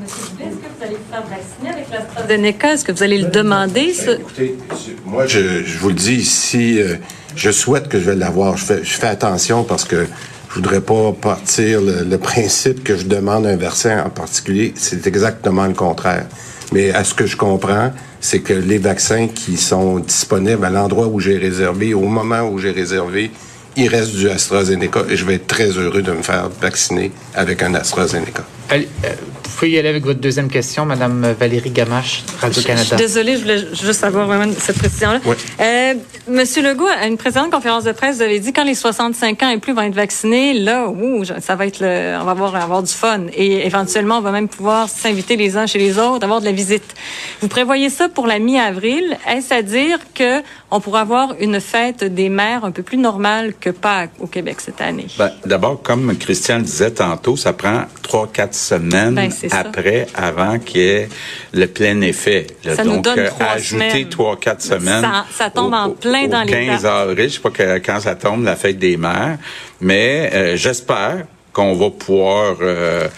Monsieur est-ce que vous allez vous faire vacciner l'AstraZeneca? Est-ce que vous allez le demander? Ben, écoutez, moi, je, vous le dis ici, euh, je souhaite que je vais l'avoir. Je fais, je fais attention parce que je voudrais pas partir le, principe que je demande un vaccin en particulier. C'est exactement le contraire. Mais à ce que je comprends, c'est que les vaccins qui sont disponibles à l'endroit où j'ai réservé, au moment où j'ai réservé, il reste du AstraZeneca et je vais être très heureux de me faire vacciner avec un AstraZeneca. Allez, euh, vous pouvez y aller avec votre deuxième question, Madame Valérie Gamache, Radio-Canada. Désolée, je voulais juste avoir vraiment cette précision-là. Euh, Monsieur Legault, à une précédente conférence de presse, vous avez dit quand les 65 ans et plus vont être vaccinés, là, ouh, ça va être le, on va avoir, avoir du fun. Et éventuellement, on va même pouvoir s'inviter les uns chez les autres, avoir de la visite. Vous prévoyez ça pour la mi-avril. Est-ce à dire que on pourra avoir une fête des mères un peu plus normale que Pâques au Québec cette année? Ben, D'abord, comme Christian le disait tantôt, ça prend trois, quatre semaines ben, après, avant qu'il y ait le plein effet. Ça Donc, nous donne euh, ajouter trois, quatre semaines. Ça, tombe en plein dans les 15 avril, je sais pas quand ça tombe, la fête des mères, mais euh, j'espère qu'on va pouvoir euh,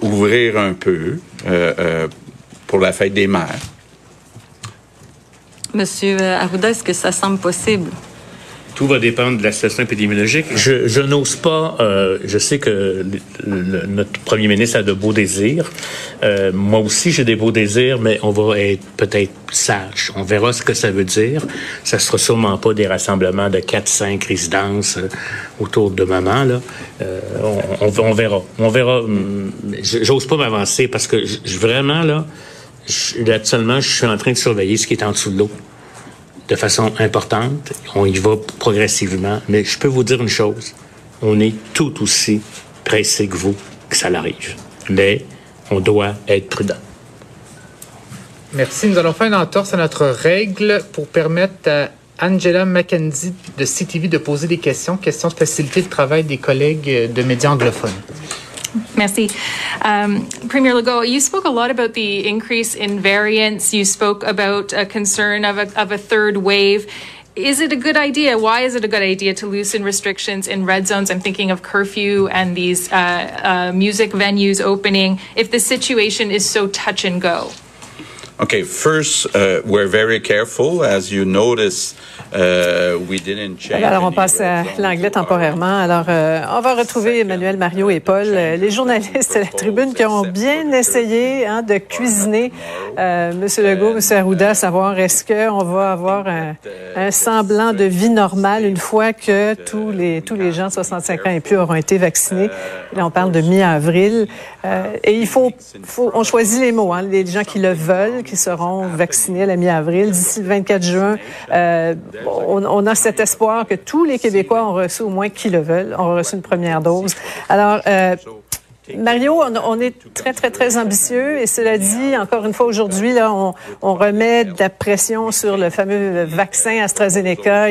ouvrir un peu pour la fête des mères. Monsieur Arruda, est-ce que ça semble possible? Tout va dépendre de la situation épidémiologique. Je, je n'ose pas. Euh, je sais que notre premier ministre a de beaux désirs. Euh, moi aussi, j'ai des beaux désirs, mais on va être peut-être sage. On verra ce que ça veut dire. Ça sera sûrement pas des rassemblements de 4-5 résidences euh, autour de maman. Là. Euh, on, on, on, verra. On verra. Hum, j'ose pas m'avancer parce que je, vraiment là, je, actuellement, je suis en train de surveiller ce qui est en dessous de l'eau de façon importante. On y va progressivement. Mais je peux vous dire une chose. On est tout aussi pressé que vous que ça l'arrive. Mais on doit être prudent. Merci. Nous allons faire une entorse à notre règle pour permettre à Angela McKenzie de CTV de poser des questions, questions de faciliter le travail des collègues de médias anglophones. Merci. Um, Premier Legault, you spoke a lot about the increase in variants. You spoke about a concern of a, of a third wave. Is it a good idea? Why is it a good idea to loosen restrictions in red zones? I'm thinking of curfew and these uh, uh, music venues opening if the situation is so touch and go. Okay, first, uh, we're very careful. As you notice, Uh, Alors, on passe à l'anglais temporairement. Alors, euh, on va retrouver Emmanuel, Mario et Paul, euh, les journalistes à la tribune qui ont bien essayé hein, de cuisiner euh, M. Legault, M. Arruda, savoir est-ce qu'on va avoir un, un, semblant de vie normale une fois que tous les, tous les gens de 65 ans et plus auront été vaccinés? Là, on parle de mi-avril. Euh, et il faut, faut, on choisit les mots, hein, les gens qui le veulent, qui seront vaccinés à la mi-avril. D'ici le 24 juin, euh, on, a cet espoir que tous les Québécois ont reçu, au moins qui le veulent, ont reçu une première dose. Alors, euh, Mario, on, est très, très, très ambitieux et cela dit, encore une fois, aujourd'hui, on, remet de la pression sur le fameux vaccin AstraZeneca.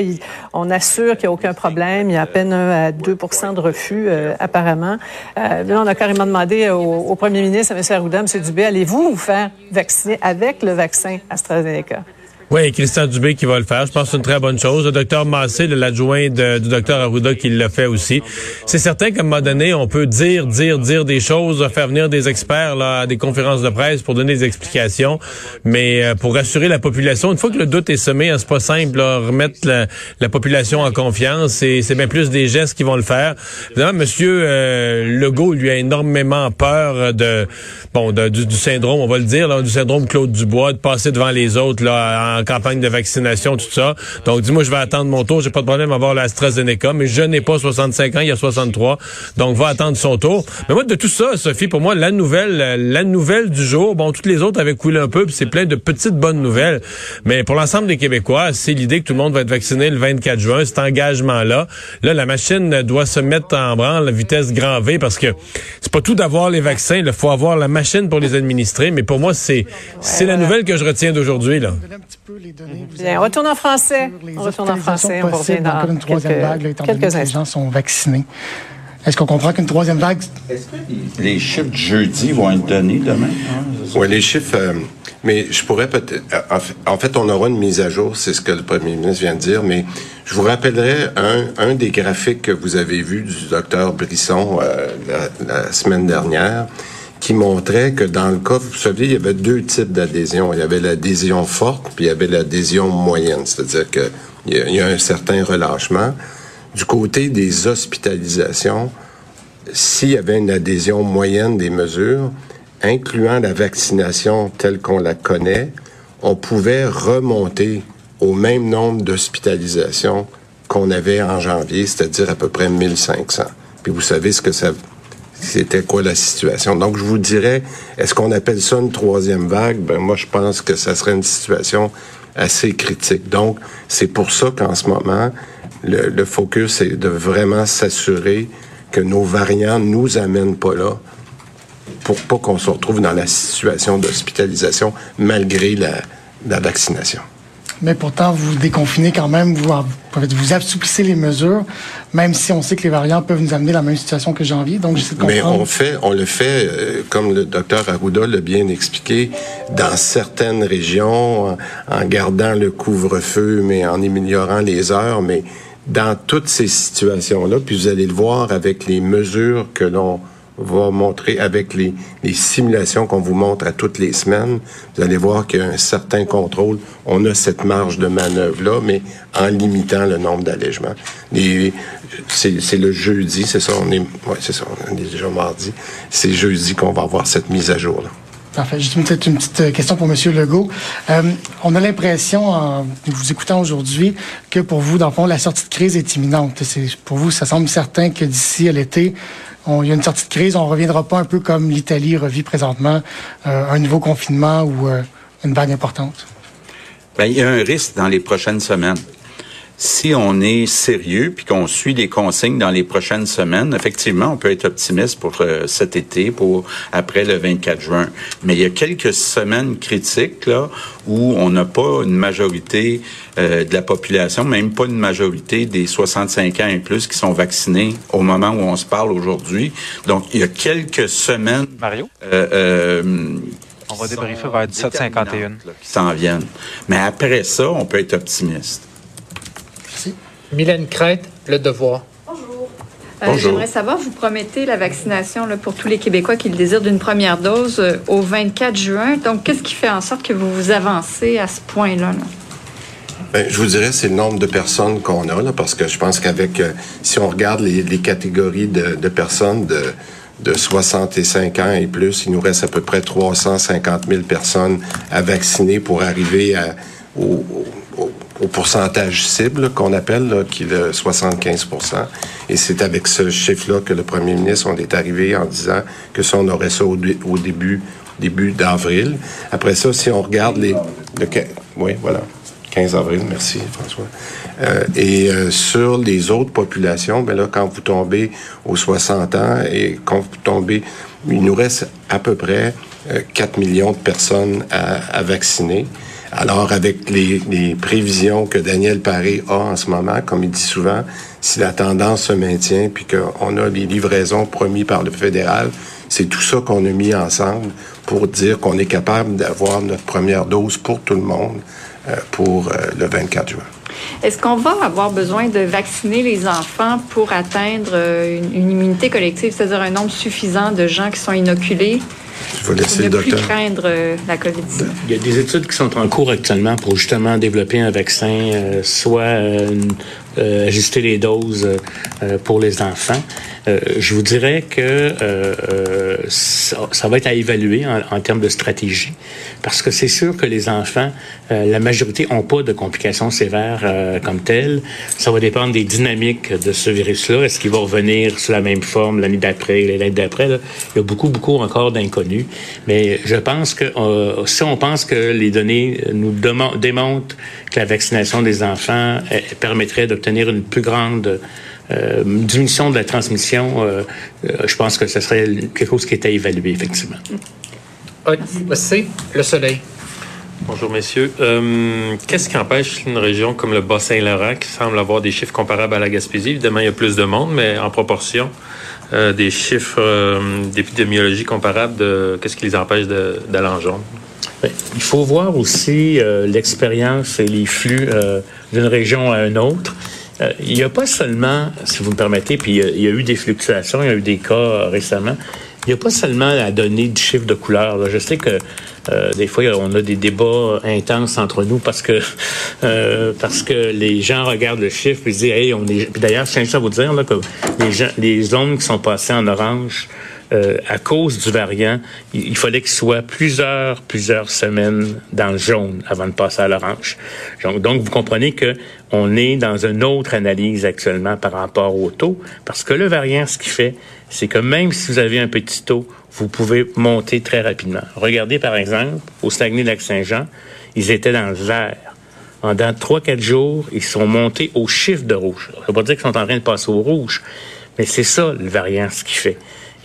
on assure qu'il n'y a aucun problème. Il y a à peine 1 à 2% de refus, euh, apparemment. Euh, là, on a carrément demandé au, au premier ministre, à M. Arruda, M. Dubé, allez-vous vous faire vacciner avec le vaccin AstraZeneca? Oui, Christian Dubé qui va le faire. Je pense que c'est une très bonne chose. Le docteur Massé, l'adjoint du docteur Arruda, qui l'a fait aussi. C'est certain qu'à un moment donné, on peut dire, dire, dire des choses, faire venir des experts là, à des conférences de presse pour donner des explications. Mais euh, pour rassurer la population, une fois que le doute est semé, hein, c'est pas simple, là, remettre la, population en confiance. Et c'est bien plus des gestes qui vont le faire. Évidemment, Monsieur euh, Legault, lui, a énormément peur de bon du, syndrome, on va le dire, du syndrome Claude Dubois, de passer devant les autres là campagne de vaccination, tout ça. Donc, dis-moi, je vais attendre mon tour. J'ai pas de problème à avoir l'AstraZeneca, mais je n'ai pas 65 ans, il y a 63. Donc, va attendre son tour. Mais moi, de tout ça, Sophie, pour moi, la nouvelle, la nouvelle du jour, bon, toutes les autres avaient coulé un peu, puis c'est plein de petites bonnes nouvelles. Mais pour l'ensemble des Québécois, c'est l'idée que tout le monde va être vacciné le 24 juin, cet engagement-là. Là, la machine doit se mettre en branle, la vitesse grand V, parce que c'est pas tout d'avoir les vaccins. Il faut avoir la machine pour les administrer. Mais pour moi, c'est, c'est la nouvelle que je retiens d'aujourd'hui, là les données. Bien, on retourne en français. On retourne en français. On revient dans une troisième quelques, vague, là, étant quelques que les gens sont vaccinés. Est-ce qu'on comprend qu'une troisième vague... Est-ce que les chiffres de jeudi vont être donnés demain? Oui, les chiffres... Euh, mais je pourrais peut-être... Euh, en fait, on aura une mise à jour, c'est ce que le premier ministre vient de dire, mais je vous rappellerai un, un des graphiques que vous avez vu du docteur Brisson euh, la, la, semaine dernière qui montrait que dans le cas, vous savez, il y avait deux types d'adhésion. Il y avait l'adhésion forte, puis il y avait l'adhésion moyenne, c'est-à-dire qu'il y, y, a un certain relâchement. Du côté des hospitalisations, s'il y avait une adhésion moyenne des mesures, incluant la vaccination telle qu'on la connaît, on pouvait remonter au même nombre d'hospitalisations qu'on avait en janvier, c'est-à-dire à peu près 1500. Puis vous savez ce que ça c'était quoi la situation? Donc, je vous dirais, est-ce qu'on appelle ça une troisième vague? Ben, moi, je pense que ça serait une situation assez critique. Donc, c'est pour ça qu'en ce moment, le, le focus est de vraiment s'assurer que nos variants nous amènent pas là pour pas qu'on se retrouve dans la situation d'hospitalisation malgré la, la vaccination mais pourtant, vous déconfinez quand même, vous, vous assouplissez les mesures, même si on sait que les variants peuvent nous amener dans la même situation que janvier. Donc, j'essaie de comprendre. Mais on fait, on le fait, euh, comme le docteur Arruda l'a bien expliqué, dans certaines régions, en, en gardant le couvre-feu, mais en améliorant les heures, mais dans toutes ces situations-là, puis vous allez le voir avec les mesures que l'on va montrer avec les, simulations qu'on vous montre à toutes les semaines. Vous allez voir qu'il y a un certain contrôle. On a cette marge de manœuvre-là, mais en limitant le nombre d'allègements. C'est le jeudi, c'est ça, on est, ouais, c'est ça, on est déjà mardi. C'est jeudi qu'on va avoir cette mise à jour-là. Parfait. Juste petite, une petite question pour M. Legault. Euh, on a l'impression, en vous écoutant aujourd'hui, que pour vous, dans le fond, la sortie de crise est imminente. Pour vous, ça semble certain que d'ici à l'été, il y a une sortie de crise, on ne reviendra pas un peu comme l'Italie revit présentement, euh, un nouveau confinement ou euh, une vague importante? Bien, il y a un risque dans les prochaines semaines. Si on est sérieux puis qu'on suit les consignes dans les prochaines semaines, effectivement, on peut être optimiste pour euh, cet été, pour après le 24 juin. Mais il y a quelques semaines critiques là où on n'a pas une majorité euh, de la population, même pas une majorité des 65 ans et plus qui sont vaccinés au moment où on se parle aujourd'hui. Donc, il y a quelques semaines. Mario? Euh, euh on va débriefer vers 1751. Qui s'en viennent. Mais après ça, on peut être optimiste. Mylène Crête, Le Devoir. Bonjour. Euh, J'aimerais savoir, vous promettez la vaccination là, pour tous les Québécois qui le désirent d'une première dose euh, au 24 juin. Donc, qu'est-ce qui fait en sorte que vous vous avancez à ce point-là? là? Ben, je vous dirais, c'est le nombre de personnes qu'on a, là, parce que je pense qu'avec, euh, si on regarde les, les catégories de, de, personnes de, de 65 ans et plus, il nous reste à peu près 350 000 personnes à vacciner pour arriver à, au, au, pourcentage cible qu'on appelle, là, qui est de 75 Et c'est avec ce chiffre-là que le premier ministre, on est arrivé en disant que ça, on aurait ça au, début, début d'avril. Après ça, si on regarde les... Le, oui, voilà. 15 avril, merci François. Euh, et euh, sur les autres populations, ben là, quand vous tombez aux 60 ans et quand vous tombez, il nous reste à peu près 4 millions de personnes à, à vacciner. Alors, avec les, prévisions que Daniel Paré a en ce moment, comme il dit souvent, si la tendance se maintient, puis qu'on a les livraisons promis par le fédéral, c'est tout ça qu'on a mis ensemble pour dire qu'on est capable d'avoir notre première dose pour tout le monde euh, pour euh, le 24 juin. Est-ce qu'on va avoir besoin de vacciner les enfants pour atteindre euh, une, immunité collective, c'est-à-dire un nombre suffisant de gens qui sont inoculés? Je vais laisser le ne docteur. plus craindre la COVID. Il y a des études qui sont en cours actuellement pour justement développer un vaccin, soit ajuster les doses pour les enfants. je vous dirais que ça, ça, va être à évaluer en, en, termes de stratégie, parce que c'est sûr que les enfants, la majorité n'ont pas de complications sévères comme telles. Ça va dépendre des dynamiques de ce virus-là. Est-ce qu'il va revenir sous la même forme l'année d'après, l'année d'après? Il y a beaucoup, beaucoup encore d'inconnus. Mais je pense que euh, si on pense que les données nous démontrent que la vaccination des enfants euh, permettrait d'obtenir une plus grande euh, diminution de la transmission, euh, je pense que ce serait quelque chose qui est à évaluer, effectivement. C'est le soleil. Bonjour, messieurs. Euh, Qu'est-ce qui empêche une région comme le Bas-Saint-Laurent, qui semble avoir des chiffres comparables à la Gaspésie? Évidemment, il y a plus de monde, mais en proportion, euh, des chiffres euh, d'épidémiologie comparables, de qu'est-ce qui les empêche d'aller en jaune? Il faut voir aussi euh, l'expérience et les flux euh, d'une région à une autre. Euh, il n'y a pas seulement, si vous me permettez, puis il y, a eu des fluctuations, il y a eu des cas récemment. Il n'y a pas seulement la donnée du chiffre de couleur. Là. Je sais que euh, des fois, on a des débats intenses entre nous parce que [laughs] euh, parce que les gens regardent le chiffre et se disent Hey, on est. Puis d'ailleurs, je tiens à vous dire là, que les, gens, les zones qui sont passées en orange, euh, à cause du variant, il, il fallait qu'il soit plusieurs, plusieurs semaines dans le jaune avant de passer à l'orange. Donc, vous comprenez que on est dans une autre analyse actuellement par rapport au taux, parce que le variant, ce qu'il fait, c'est que même si vous avez un petit taux, vous pouvez monter très rapidement. Regardez, par exemple, au Saguenay-Lac-Saint-Jean, ils étaient dans le vert. En dans 3-4 jours, ils sont montés au chiffre de rouge. Ça ne veut pas dire qu'ils sont en train de passer au rouge, mais c'est ça, le variant, ce qu'il fait.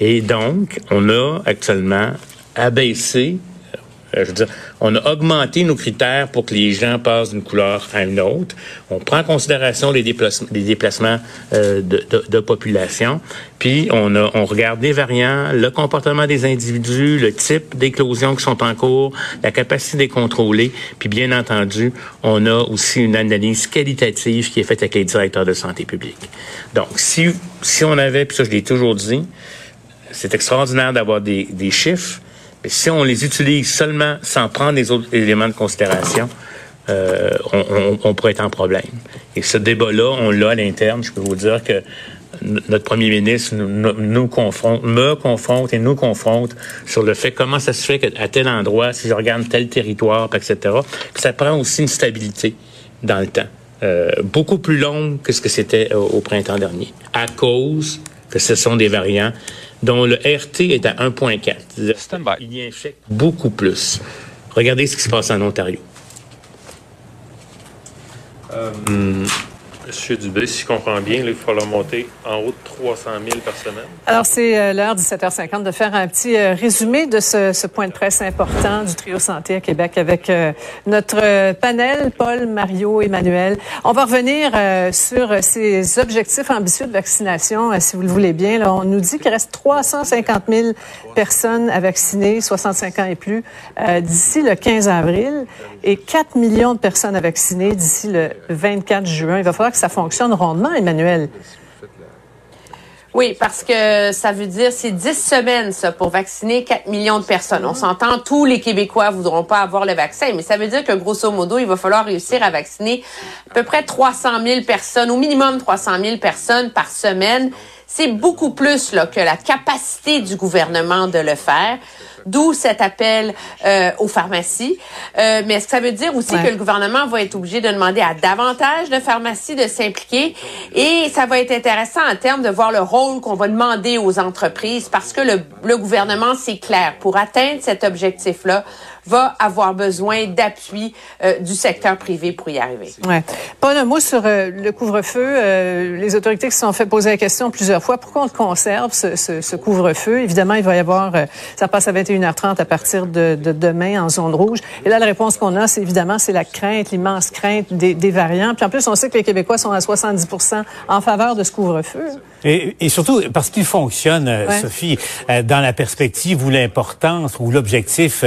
Et donc, on a actuellement abaissé, euh, je veux dire, on a augmenté nos critères pour que les gens passent d'une couleur à une autre. On prend en considération les déplacements, les déplacements euh, de, de, de, population, puis on, a, on regarde les variants, le comportement des individus, le type d'éclosions qui sont en cours, la capacité de les contrôler, puis bien entendu, on a aussi une analyse qualitative qui est faite avec les directeurs de santé publique. Donc, si, si on avait, puis ça je l'ai toujours dit, c'est extraordinaire d'avoir des, chiffres, mais si on les utilise seulement sans prendre les autres éléments de considération, euh, on, pourrait être en problème. Et ce débat-là, on l'a à l'interne. Je peux vous dire que notre premier ministre nous, confronte, me confronte et nous confronte sur le fait comment ça se fait qu'à tel endroit, si je regarde tel territoire, etc., ça prend aussi une stabilité dans le temps. Euh, beaucoup plus longue que ce que c'était au printemps dernier, à cause que ce sont des variants dont le RT est à 1,4. Il y infecte beaucoup plus. Regardez ce qui se passe en Ontario. Euh, Monsieur Dubé, si je comprends bien, il va falloir monter en haut de 300 000 par semaine. Alors, c'est euh, l'heure 17h50 de faire un petit euh, résumé de ce, point de presse important du trio santé à Québec avec euh, notre panel, Paul, Mario, Emmanuel. On va revenir sur ces objectifs ambitieux de vaccination, si vous le voulez bien. On nous dit qu'il reste 350 000 personnes à vacciner, 65 ans et plus, d'ici le 15 avril et 4 millions de personnes à vacciner d'ici le 24 juin. Il va falloir que ça fonctionne rondement, Emmanuel. Oui, parce que ça veut dire c'est 10 semaines ça pour vacciner 4 millions de personnes. On s'entend, tous les Québécois voudront pas avoir le vaccin, mais ça veut dire que grosso modo, il va falloir réussir à vacciner à peu près 300 000 personnes, au minimum 300 000 personnes par semaine. C'est beaucoup plus là, que la capacité du gouvernement de le faire. D'où cet appel euh, aux pharmacies. Euh, mais est-ce que ça veut dire aussi que le gouvernement va être obligé de demander à davantage de pharmacies de s'impliquer? Et ça va être intéressant en termes de voir le rôle qu'on va demander aux entreprises parce que le, le gouvernement, c'est clair, pour atteindre cet objectif-là, va avoir besoin d'appui euh, du secteur privé pour y arriver. Ouais. Pas un mot sur euh, le couvre-feu. Euh, les autorités qui se sont fait poser la question plusieurs fois, pourquoi on conserve, ce, ce, ce couvre-feu? Évidemment, il va y avoir, ça passe à 21h30 à partir de, de, demain en zone rouge. Et là, la réponse qu'on a, c'est évidemment, c'est la crainte, l'immense crainte des, des, variants. Puis en plus, on sait que les Québécois sont à 70 en faveur de ce couvre-feu. Et, et, surtout parce qu'il fonctionne, Sophie, dans la perspective où l'importance ou l'objectif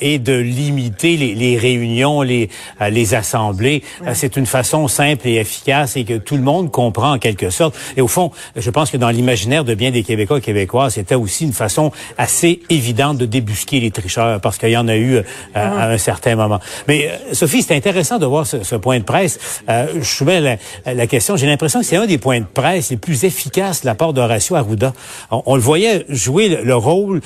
et de limiter les, les réunions, les, euh, les assemblées. Euh, c'est une façon simple et efficace et que tout le monde comprend en quelque sorte. Et au fond, je pense que dans l'imaginaire de bien des Québécois et c'était aussi une façon assez évidente de débusquer les tricheurs parce qu'il y en a eu euh, à un certain moment. Mais Sophie, c'est intéressant de voir ce, ce, point de presse. je soumets la, la question. J'ai l'impression que c'est un des points de presse les plus efficaces d'Horacio Arruda. On, le voyait jouer le, le rôle,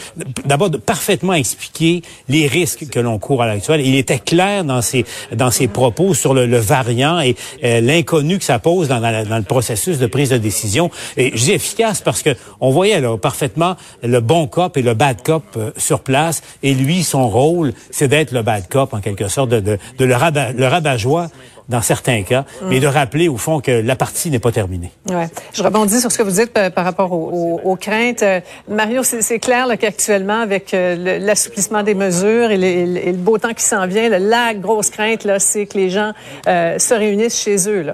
d'abord de parfaitement expliquer les risques que l'on court à l'actuel. Il était clair dans ses dans ses propos sur le, le variant et euh, l'inconnu que ça pose dans, dans, dans, le processus de prise de décision. Et je dis efficace parce que on voyait là parfaitement le bon cop et le bad cop euh, sur place. Et lui, son rôle, c'est d'être le bad cop en quelque sorte, de, de, de le, rabat, le rabat-joie dans certains cas, mais de rappeler au fond que la partie n'est pas terminée. Ouais. Je rebondis sur ce que vous dites par, rapport aux, craintes. Euh, Mario, c'est clair qu'actuellement, avec euh, l'assouplissement des mesures et, le beau temps qui s'en vient, la grosse crainte, c'est que les gens euh, se réunissent chez eux.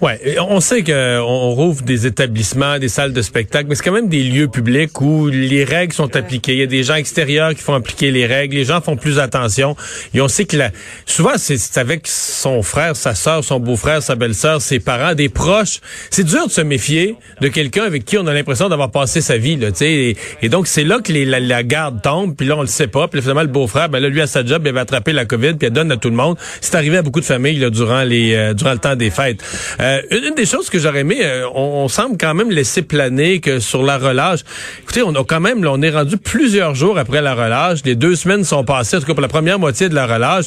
Ouais, on sait qu'on on rouvre des établissements, des salles de spectacle, mais c'est quand même des lieux publics où les règles sont appliquées. Il y a des gens extérieurs qui font appliquer les règles. Les gens font plus attention. Et on sait que la... souvent c'est avec son frère, sa sœur, son beau-frère, sa belle-sœur, ses parents, des proches. C'est dur de se méfier de quelqu'un avec qui on a l'impression d'avoir passé sa vie. Là, et, et donc c'est là que les, la, la, garde tombe. Puis là on le sait pas. Puis finalement le beau-frère, ben là lui à sa job, il avait attrapé la COVID, puis elle donne à tout le monde. C'est arrivé à beaucoup de familles là, durant les euh, durant le temps des fêtes. Euh, euh, une des choses que j'aurais aimé, euh, on, on, semble quand même laisser planer que sur la relâche, écoutez, on a quand même, là, on est rendu plusieurs jours après la relâche. Les deux semaines sont passées, en tout cas pour la première moitié de la relâche.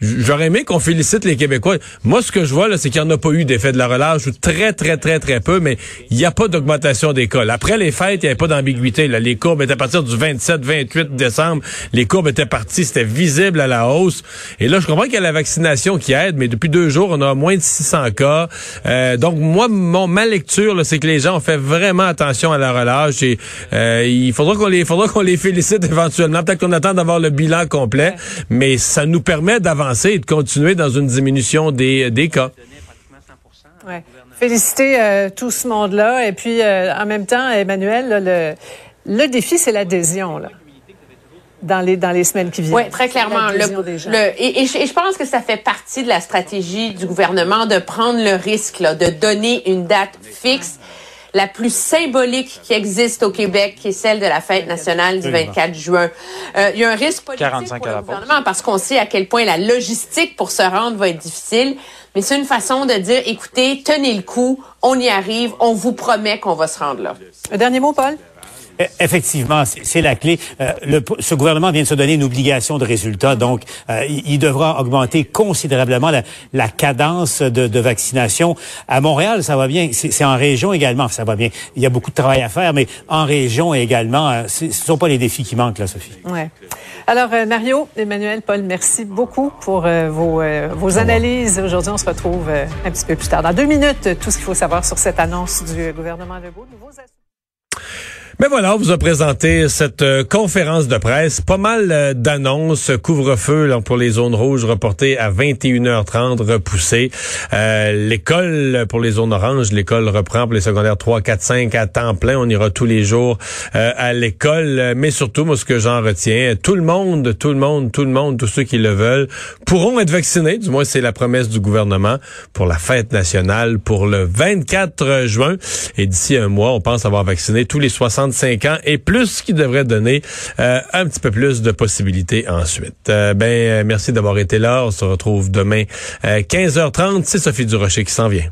J'aurais aimé qu'on félicite les Québécois. Moi, ce que je vois, c'est qu'il n'y en a pas eu d'effet de la relâche, ou très, très, très, très peu, mais il n'y a pas d'augmentation des cas. Après les fêtes, il n'y avait pas d'ambiguïté. Les courbes étaient à partir du 27, 28 décembre. Les courbes étaient parties, c'était visible à la hausse. Et là, je comprends qu'il y a la vaccination qui aide, mais depuis deux jours, on a moins de 600 cas. Euh, donc, moi, mon, ma lecture, c'est que les gens ont fait vraiment attention à la relâche et euh, il faudra qu'on les, faudra qu'on les félicite éventuellement. Peut-être qu'on attend d'avoir le bilan complet, mais ça nous permet d'avancer et de continuer dans une diminution des, des cas. Ouais. Féliciter euh, tout ce monde-là. Et puis, euh, en même temps, Emmanuel, là, le, le défi, c'est l'adhésion. Là dans les dans les semaines qui viennent. Oui, très clairement. Le, le, et, et, je, et, je, pense que ça fait partie de la stratégie du gouvernement de prendre le risque là, de donner une date fixe la plus symbolique qui existe au Québec, qui est celle de la fête nationale du 24 juin. Euh, il y a un risque politique pour le gouvernement parce qu'on sait à quel point la logistique pour se rendre va être difficile. Mais c'est une façon de dire, écoutez, tenez le coup, on y arrive, on vous promet qu'on va se rendre là. Un dernier mot, Paul? E, effectivement, c'est la clé. Euh, le, ce gouvernement vient de se donner une obligation de résultat, donc euh, il, devra augmenter considérablement la, la cadence de, de, vaccination. À Montréal, ça va bien. C'est en région également, ça va bien. Il y a beaucoup de travail à faire, mais en région également, euh, ce ne sont pas les défis qui manquent là, Sophie. Ouais. Alors Mario, Emmanuel, Paul, merci beaucoup pour vos, vos analyses. Aujourd'hui, on se retrouve un petit peu plus tard. Dans deux minutes, tout ce qu'il faut savoir sur cette annonce du gouvernement Legault. Nouveaux mais voilà, on vous a présenté cette euh, conférence de presse. Pas mal euh, d'annonces. Couvre-feu pour les zones rouges reportées à 21h30, repoussé. Euh, l'école pour les zones oranges, l'école reprend pour les secondaires 3, 4, 5 à temps plein. On ira tous les jours euh, à l'école. Mais surtout, moi, ce que j'en retiens, tout le monde, tout le monde, tout le monde, tous ceux qui le veulent, pourront être vaccinés. Du moins, c'est la promesse du gouvernement pour la fête nationale pour le 24 juin. Et d'ici un mois, on pense avoir vacciné tous les 60 5 ans et plus, ce qui devrait donner euh, un petit peu plus de possibilités ensuite. Euh, ben, euh, merci d'avoir été là. On se retrouve demain 15h30. C'est Sophie Durocher qui s'en vient.